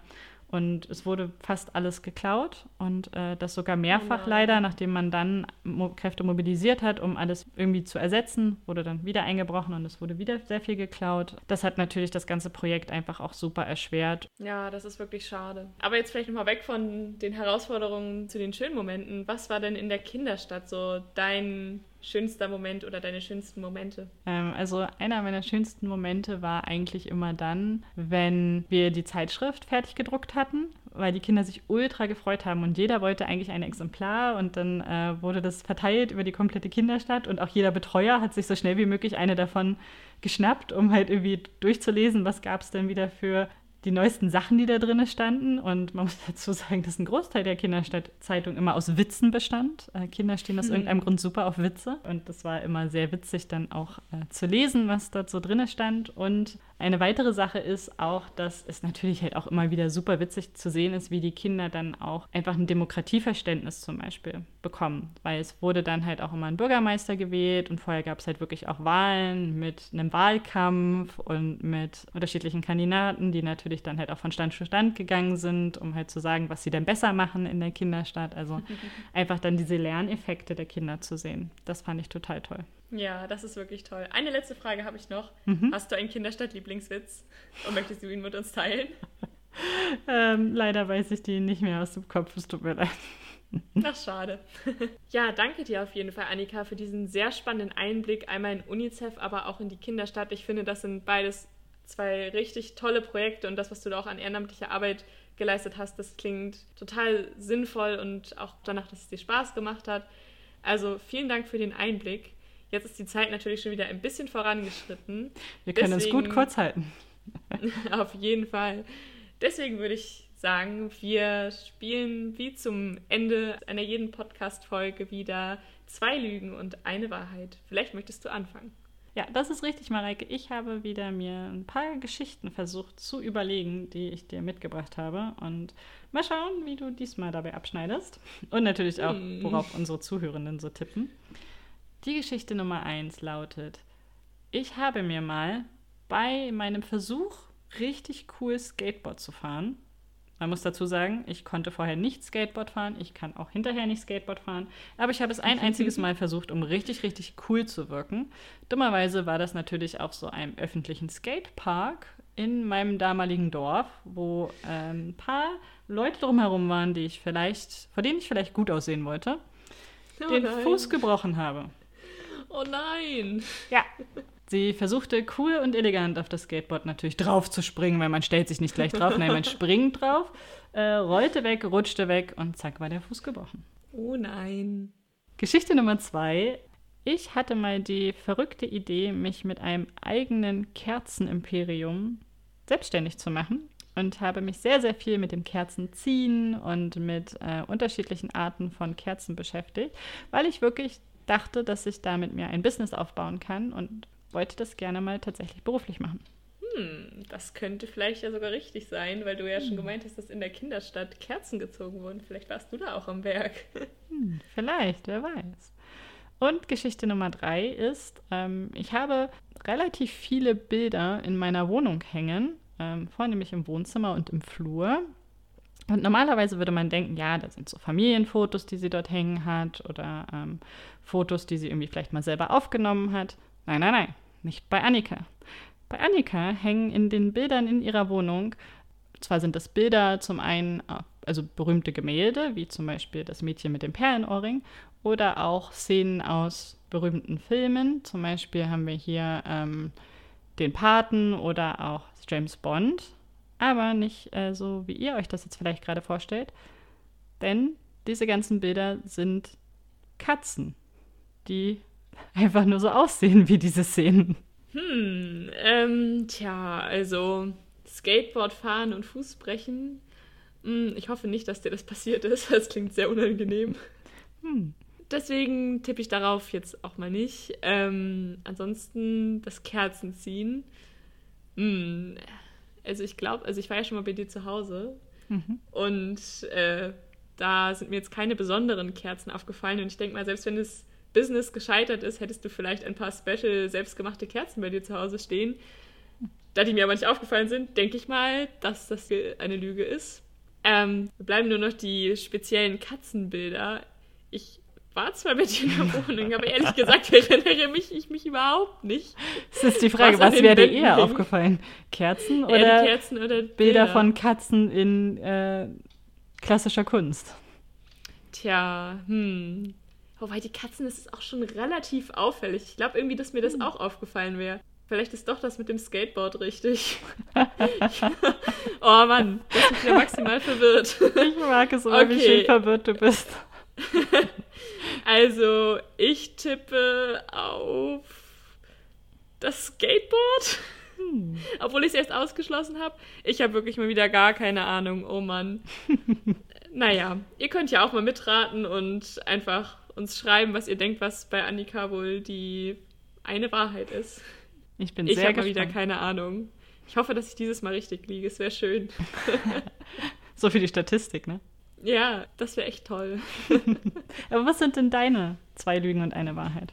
Speaker 2: Und es wurde fast alles geklaut und äh, das sogar mehrfach oh leider, nachdem man dann Mo Kräfte mobilisiert hat, um alles irgendwie zu ersetzen, wurde dann wieder eingebrochen und es wurde wieder sehr viel geklaut. Das hat natürlich das ganze Projekt einfach auch super erschwert.
Speaker 3: Ja, das ist wirklich schade. Aber jetzt vielleicht nochmal weg von den Herausforderungen zu den schönen Momenten. Was war denn in der Kinderstadt so dein schönster Moment oder deine schönsten Momente?
Speaker 2: Ähm, also einer meiner schönsten Momente war eigentlich immer dann, wenn wir die Zeitschrift fertig gedruckt hatten, weil die Kinder sich ultra gefreut haben und jeder wollte eigentlich ein Exemplar und dann äh, wurde das verteilt über die komplette Kinderstadt und auch jeder Betreuer hat sich so schnell wie möglich eine davon geschnappt, um halt irgendwie durchzulesen, was gab es denn wieder für die neuesten Sachen, die da drin standen. Und man muss dazu sagen, dass ein Großteil der Kinderstadtzeitung immer aus Witzen bestand. Äh, Kinder stehen aus mhm. irgendeinem Grund super auf Witze. Und das war immer sehr witzig, dann auch äh, zu lesen, was dort so drin stand. Und eine weitere Sache ist auch, dass es natürlich halt auch immer wieder super witzig zu sehen ist, wie die Kinder dann auch einfach ein Demokratieverständnis zum Beispiel bekommen. Weil es wurde dann halt auch immer ein Bürgermeister gewählt und vorher gab es halt wirklich auch Wahlen mit einem Wahlkampf und mit unterschiedlichen Kandidaten, die natürlich dann halt auch von Stand zu Stand gegangen sind, um halt zu sagen, was sie denn besser machen in der Kinderstadt. Also einfach dann diese Lerneffekte der Kinder zu sehen. Das fand ich total toll.
Speaker 3: Ja, das ist wirklich toll. Eine letzte Frage habe ich noch. Mhm. Hast du einen Kinderstadt-Lieblingswitz und möchtest du ihn mit uns teilen?
Speaker 2: ähm, leider weiß ich die nicht mehr aus dem Kopf. Es tut mir leid.
Speaker 3: Ach, schade. Ja, danke dir auf jeden Fall, Annika, für diesen sehr spannenden Einblick einmal in UNICEF, aber auch in die Kinderstadt. Ich finde, das sind beides zwei richtig tolle Projekte und das, was du da auch an ehrenamtlicher Arbeit geleistet hast, das klingt total sinnvoll und auch danach, dass es dir Spaß gemacht hat. Also vielen Dank für den Einblick. Jetzt ist die Zeit natürlich schon wieder ein bisschen vorangeschritten.
Speaker 2: Wir können Deswegen, uns gut kurz halten.
Speaker 3: auf jeden Fall. Deswegen würde ich sagen, wir spielen wie zum Ende einer jeden Podcast-Folge wieder zwei Lügen und eine Wahrheit. Vielleicht möchtest du anfangen.
Speaker 2: Ja, das ist richtig, Mareike. Ich habe wieder mir ein paar Geschichten versucht zu überlegen, die ich dir mitgebracht habe. Und mal schauen, wie du diesmal dabei abschneidest. Und natürlich auch, hm. worauf unsere Zuhörenden so tippen. Die Geschichte Nummer eins lautet: Ich habe mir mal bei meinem Versuch, richtig cool Skateboard zu fahren, man muss dazu sagen, ich konnte vorher nicht Skateboard fahren, ich kann auch hinterher nicht Skateboard fahren, aber ich habe es ein einziges Mal versucht, um richtig, richtig cool zu wirken. Dummerweise war das natürlich auf so einem öffentlichen Skatepark in meinem damaligen Dorf, wo ähm, ein paar Leute drumherum waren, die ich vielleicht, vor denen ich vielleicht gut aussehen wollte, oh den Fuß gebrochen habe.
Speaker 3: Oh nein.
Speaker 2: Ja. Sie versuchte cool und elegant auf das Skateboard natürlich drauf zu springen, weil man stellt sich nicht gleich drauf, nein, man springt drauf, äh, rollte weg, rutschte weg und zack war der Fuß gebrochen.
Speaker 3: Oh nein.
Speaker 2: Geschichte Nummer zwei. Ich hatte mal die verrückte Idee, mich mit einem eigenen Kerzenimperium selbstständig zu machen und habe mich sehr, sehr viel mit dem Kerzenziehen und mit äh, unterschiedlichen Arten von Kerzen beschäftigt, weil ich wirklich dachte, dass ich damit mir ein Business aufbauen kann und wollte das gerne mal tatsächlich beruflich machen.
Speaker 3: Hm, das könnte vielleicht ja sogar richtig sein, weil du ja hm. schon gemeint hast, dass in der Kinderstadt Kerzen gezogen wurden. Vielleicht warst du da auch am Werk.
Speaker 2: Hm, vielleicht, wer weiß. Und Geschichte Nummer drei ist, ähm, ich habe relativ viele Bilder in meiner Wohnung hängen, ähm, vornehmlich im Wohnzimmer und im Flur. Und normalerweise würde man denken, ja, da sind so Familienfotos, die sie dort hängen hat oder ähm, Fotos, die sie irgendwie vielleicht mal selber aufgenommen hat. Nein, nein, nein, nicht bei Annika. Bei Annika hängen in den Bildern in ihrer Wohnung, zwar sind das Bilder zum einen, äh, also berühmte Gemälde, wie zum Beispiel das Mädchen mit dem Perlenohrring, oder auch Szenen aus berühmten Filmen. Zum Beispiel haben wir hier ähm, den Paten oder auch James Bond aber nicht äh, so, wie ihr euch das jetzt vielleicht gerade vorstellt. Denn diese ganzen Bilder sind Katzen, die einfach nur so aussehen wie diese Szenen.
Speaker 3: Hm, ähm, tja, also Skateboard fahren und Fuß brechen. Hm, ich hoffe nicht, dass dir das passiert ist. Das klingt sehr unangenehm. Hm. Deswegen tippe ich darauf jetzt auch mal nicht. Ähm, ansonsten das Kerzenziehen. Hm, also ich glaube, also ich war ja schon mal bei dir zu Hause mhm. und äh, da sind mir jetzt keine besonderen Kerzen aufgefallen und ich denke mal, selbst wenn das Business gescheitert ist, hättest du vielleicht ein paar special selbstgemachte Kerzen bei dir zu Hause stehen. Da die mir aber nicht aufgefallen sind, denke ich mal, dass das eine Lüge ist. Ähm, bleiben nur noch die speziellen Katzenbilder. Ich war zwar bei dir in der Wohnung, aber ehrlich gesagt erinnere mich ich mich überhaupt nicht.
Speaker 2: Das ist die Frage, was, was wäre dir eher aufgefallen? Kerzen oder,
Speaker 3: ja, Kerzen oder
Speaker 2: Bilder, Bilder, von Katzen in äh, klassischer Kunst?
Speaker 3: Tja, hm. Wobei die Katzen, das ist auch schon relativ auffällig. Ich glaube irgendwie, dass mir das hm. auch aufgefallen wäre. Vielleicht ist doch das mit dem Skateboard richtig. oh Mann, das ist ja maximal verwirrt.
Speaker 2: Ich mag es immer, okay. wie schön verwirrt du bist.
Speaker 3: Also, ich tippe auf das Skateboard. Hm. Obwohl ich es erst ausgeschlossen habe. Ich habe wirklich mal wieder gar keine Ahnung. Oh Mann. naja, ihr könnt ja auch mal mitraten und einfach uns schreiben, was ihr denkt, was bei Annika wohl die eine Wahrheit ist.
Speaker 2: Ich bin
Speaker 3: ich
Speaker 2: sehr
Speaker 3: Ich habe
Speaker 2: gespannt.
Speaker 3: wieder keine Ahnung. Ich hoffe, dass ich dieses Mal richtig liege. Es wäre schön.
Speaker 2: so für die Statistik, ne?
Speaker 3: Ja, das wäre echt toll.
Speaker 2: Aber was sind denn deine zwei Lügen und eine Wahrheit?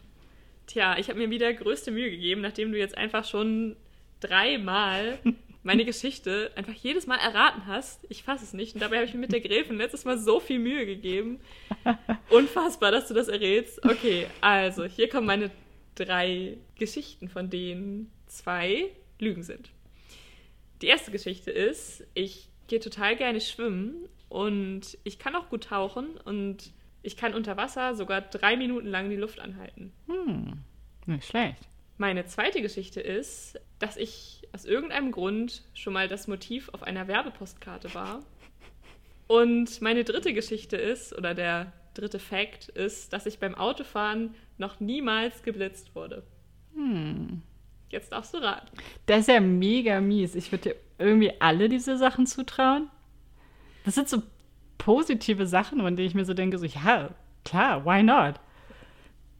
Speaker 3: Tja, ich habe mir wieder größte Mühe gegeben, nachdem du jetzt einfach schon dreimal meine Geschichte einfach jedes Mal erraten hast. Ich fasse es nicht. Und dabei habe ich mir mit der Gräfin letztes Mal so viel Mühe gegeben. Unfassbar, dass du das errätst. Okay, also hier kommen meine drei Geschichten, von denen zwei Lügen sind. Die erste Geschichte ist, ich gehe total gerne schwimmen und ich kann auch gut tauchen und ich kann unter Wasser sogar drei Minuten lang die Luft anhalten.
Speaker 2: Hm, nicht schlecht.
Speaker 3: Meine zweite Geschichte ist, dass ich aus irgendeinem Grund schon mal das Motiv auf einer Werbepostkarte war. Und meine dritte Geschichte ist, oder der dritte Fact ist, dass ich beim Autofahren noch niemals geblitzt wurde.
Speaker 2: Hm.
Speaker 3: Jetzt darfst du raten.
Speaker 2: Das ist ja mega mies. Ich würde dir irgendwie alle diese Sachen zutrauen. Das sind so positive Sachen, von denen ich mir so denke, so, ja, klar, why not?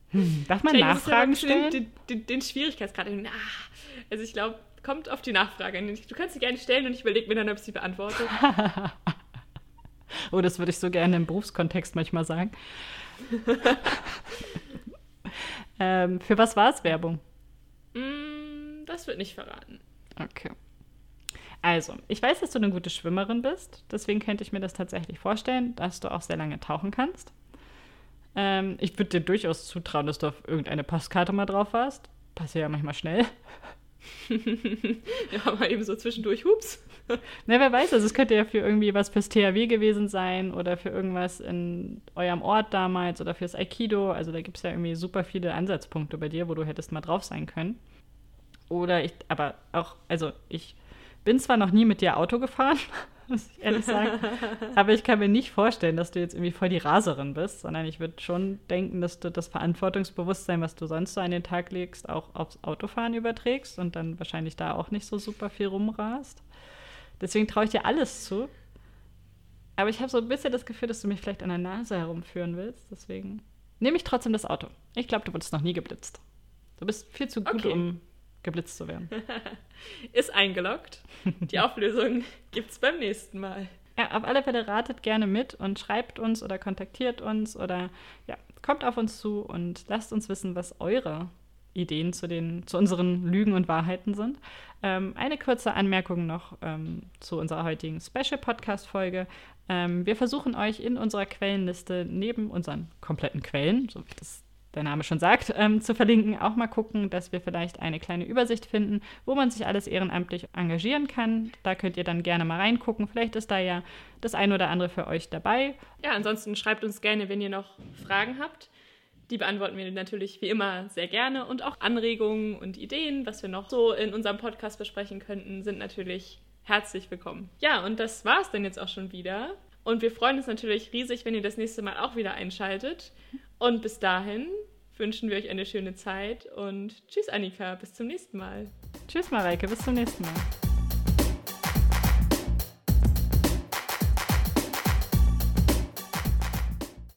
Speaker 2: Hm, darf man Nachfragen stellen?
Speaker 3: Den, den, den Schwierigkeitsgrad. Ah, Also ich glaube, kommt auf die Nachfrage. Du kannst sie gerne stellen und ich überlege mir dann, ob ich sie beantworte.
Speaker 2: oh, das würde ich so gerne im Berufskontext manchmal sagen. ähm, für was war es Werbung?
Speaker 3: Mm, das wird nicht verraten.
Speaker 2: Okay. Also, ich weiß, dass du eine gute Schwimmerin bist. Deswegen könnte ich mir das tatsächlich vorstellen, dass du auch sehr lange tauchen kannst. Ähm, ich würde dir durchaus zutrauen, dass du auf irgendeine Postkarte mal drauf warst. Passiert ja manchmal schnell.
Speaker 3: ja, mal eben so zwischendurch, hups.
Speaker 2: Na, wer weiß, also es könnte ja für irgendwie was fürs THW gewesen sein oder für irgendwas in eurem Ort damals oder fürs Aikido. Also da gibt es ja irgendwie super viele Ansatzpunkte bei dir, wo du hättest mal drauf sein können. Oder ich, aber auch, also ich bin zwar noch nie mit dir Auto gefahren, muss ich ehrlich sagen, aber ich kann mir nicht vorstellen, dass du jetzt irgendwie voll die Raserin bist, sondern ich würde schon denken, dass du das Verantwortungsbewusstsein, was du sonst so an den Tag legst, auch aufs Autofahren überträgst und dann wahrscheinlich da auch nicht so super viel rumrast. Deswegen traue ich dir alles zu. Aber ich habe so ein bisschen das Gefühl, dass du mich vielleicht an der Nase herumführen willst. Deswegen nehme ich trotzdem das Auto. Ich glaube, du wurdest noch nie geblitzt. Du bist viel zu gut,
Speaker 3: Okay.
Speaker 2: um geblitzt zu werden.
Speaker 3: Ist eingeloggt. Die Auflösung gibt's beim nächsten Mal.
Speaker 2: Ja, auf alle Fälle ratet gerne mit und schreibt uns oder kontaktiert uns oder ja, kommt auf uns zu und lasst uns wissen, was eure Ideen zu, den, zu unseren Lügen und Wahrheiten sind. Ähm, eine kurze Anmerkung noch ähm, zu unserer heutigen Special-Podcast-Folge. Ähm, wir versuchen euch in unserer Quellenliste neben unseren kompletten Quellen, so wie das der Name schon sagt, ähm, zu verlinken, auch mal gucken, dass wir vielleicht eine kleine Übersicht finden, wo man sich alles ehrenamtlich engagieren kann. Da könnt ihr dann gerne mal reingucken. Vielleicht ist da ja das ein oder andere für euch dabei.
Speaker 3: Ja, ansonsten schreibt uns gerne, wenn ihr noch Fragen habt. Die beantworten wir natürlich wie immer sehr gerne. Und auch Anregungen und Ideen, was wir noch so in unserem Podcast besprechen könnten, sind natürlich herzlich willkommen. Ja, und das war's dann jetzt auch schon wieder. Und wir freuen uns natürlich riesig, wenn ihr das nächste Mal auch wieder einschaltet. Und bis dahin wünschen wir euch eine schöne Zeit und tschüss, Annika, bis zum nächsten Mal.
Speaker 2: Tschüss, Mareike, bis zum nächsten Mal.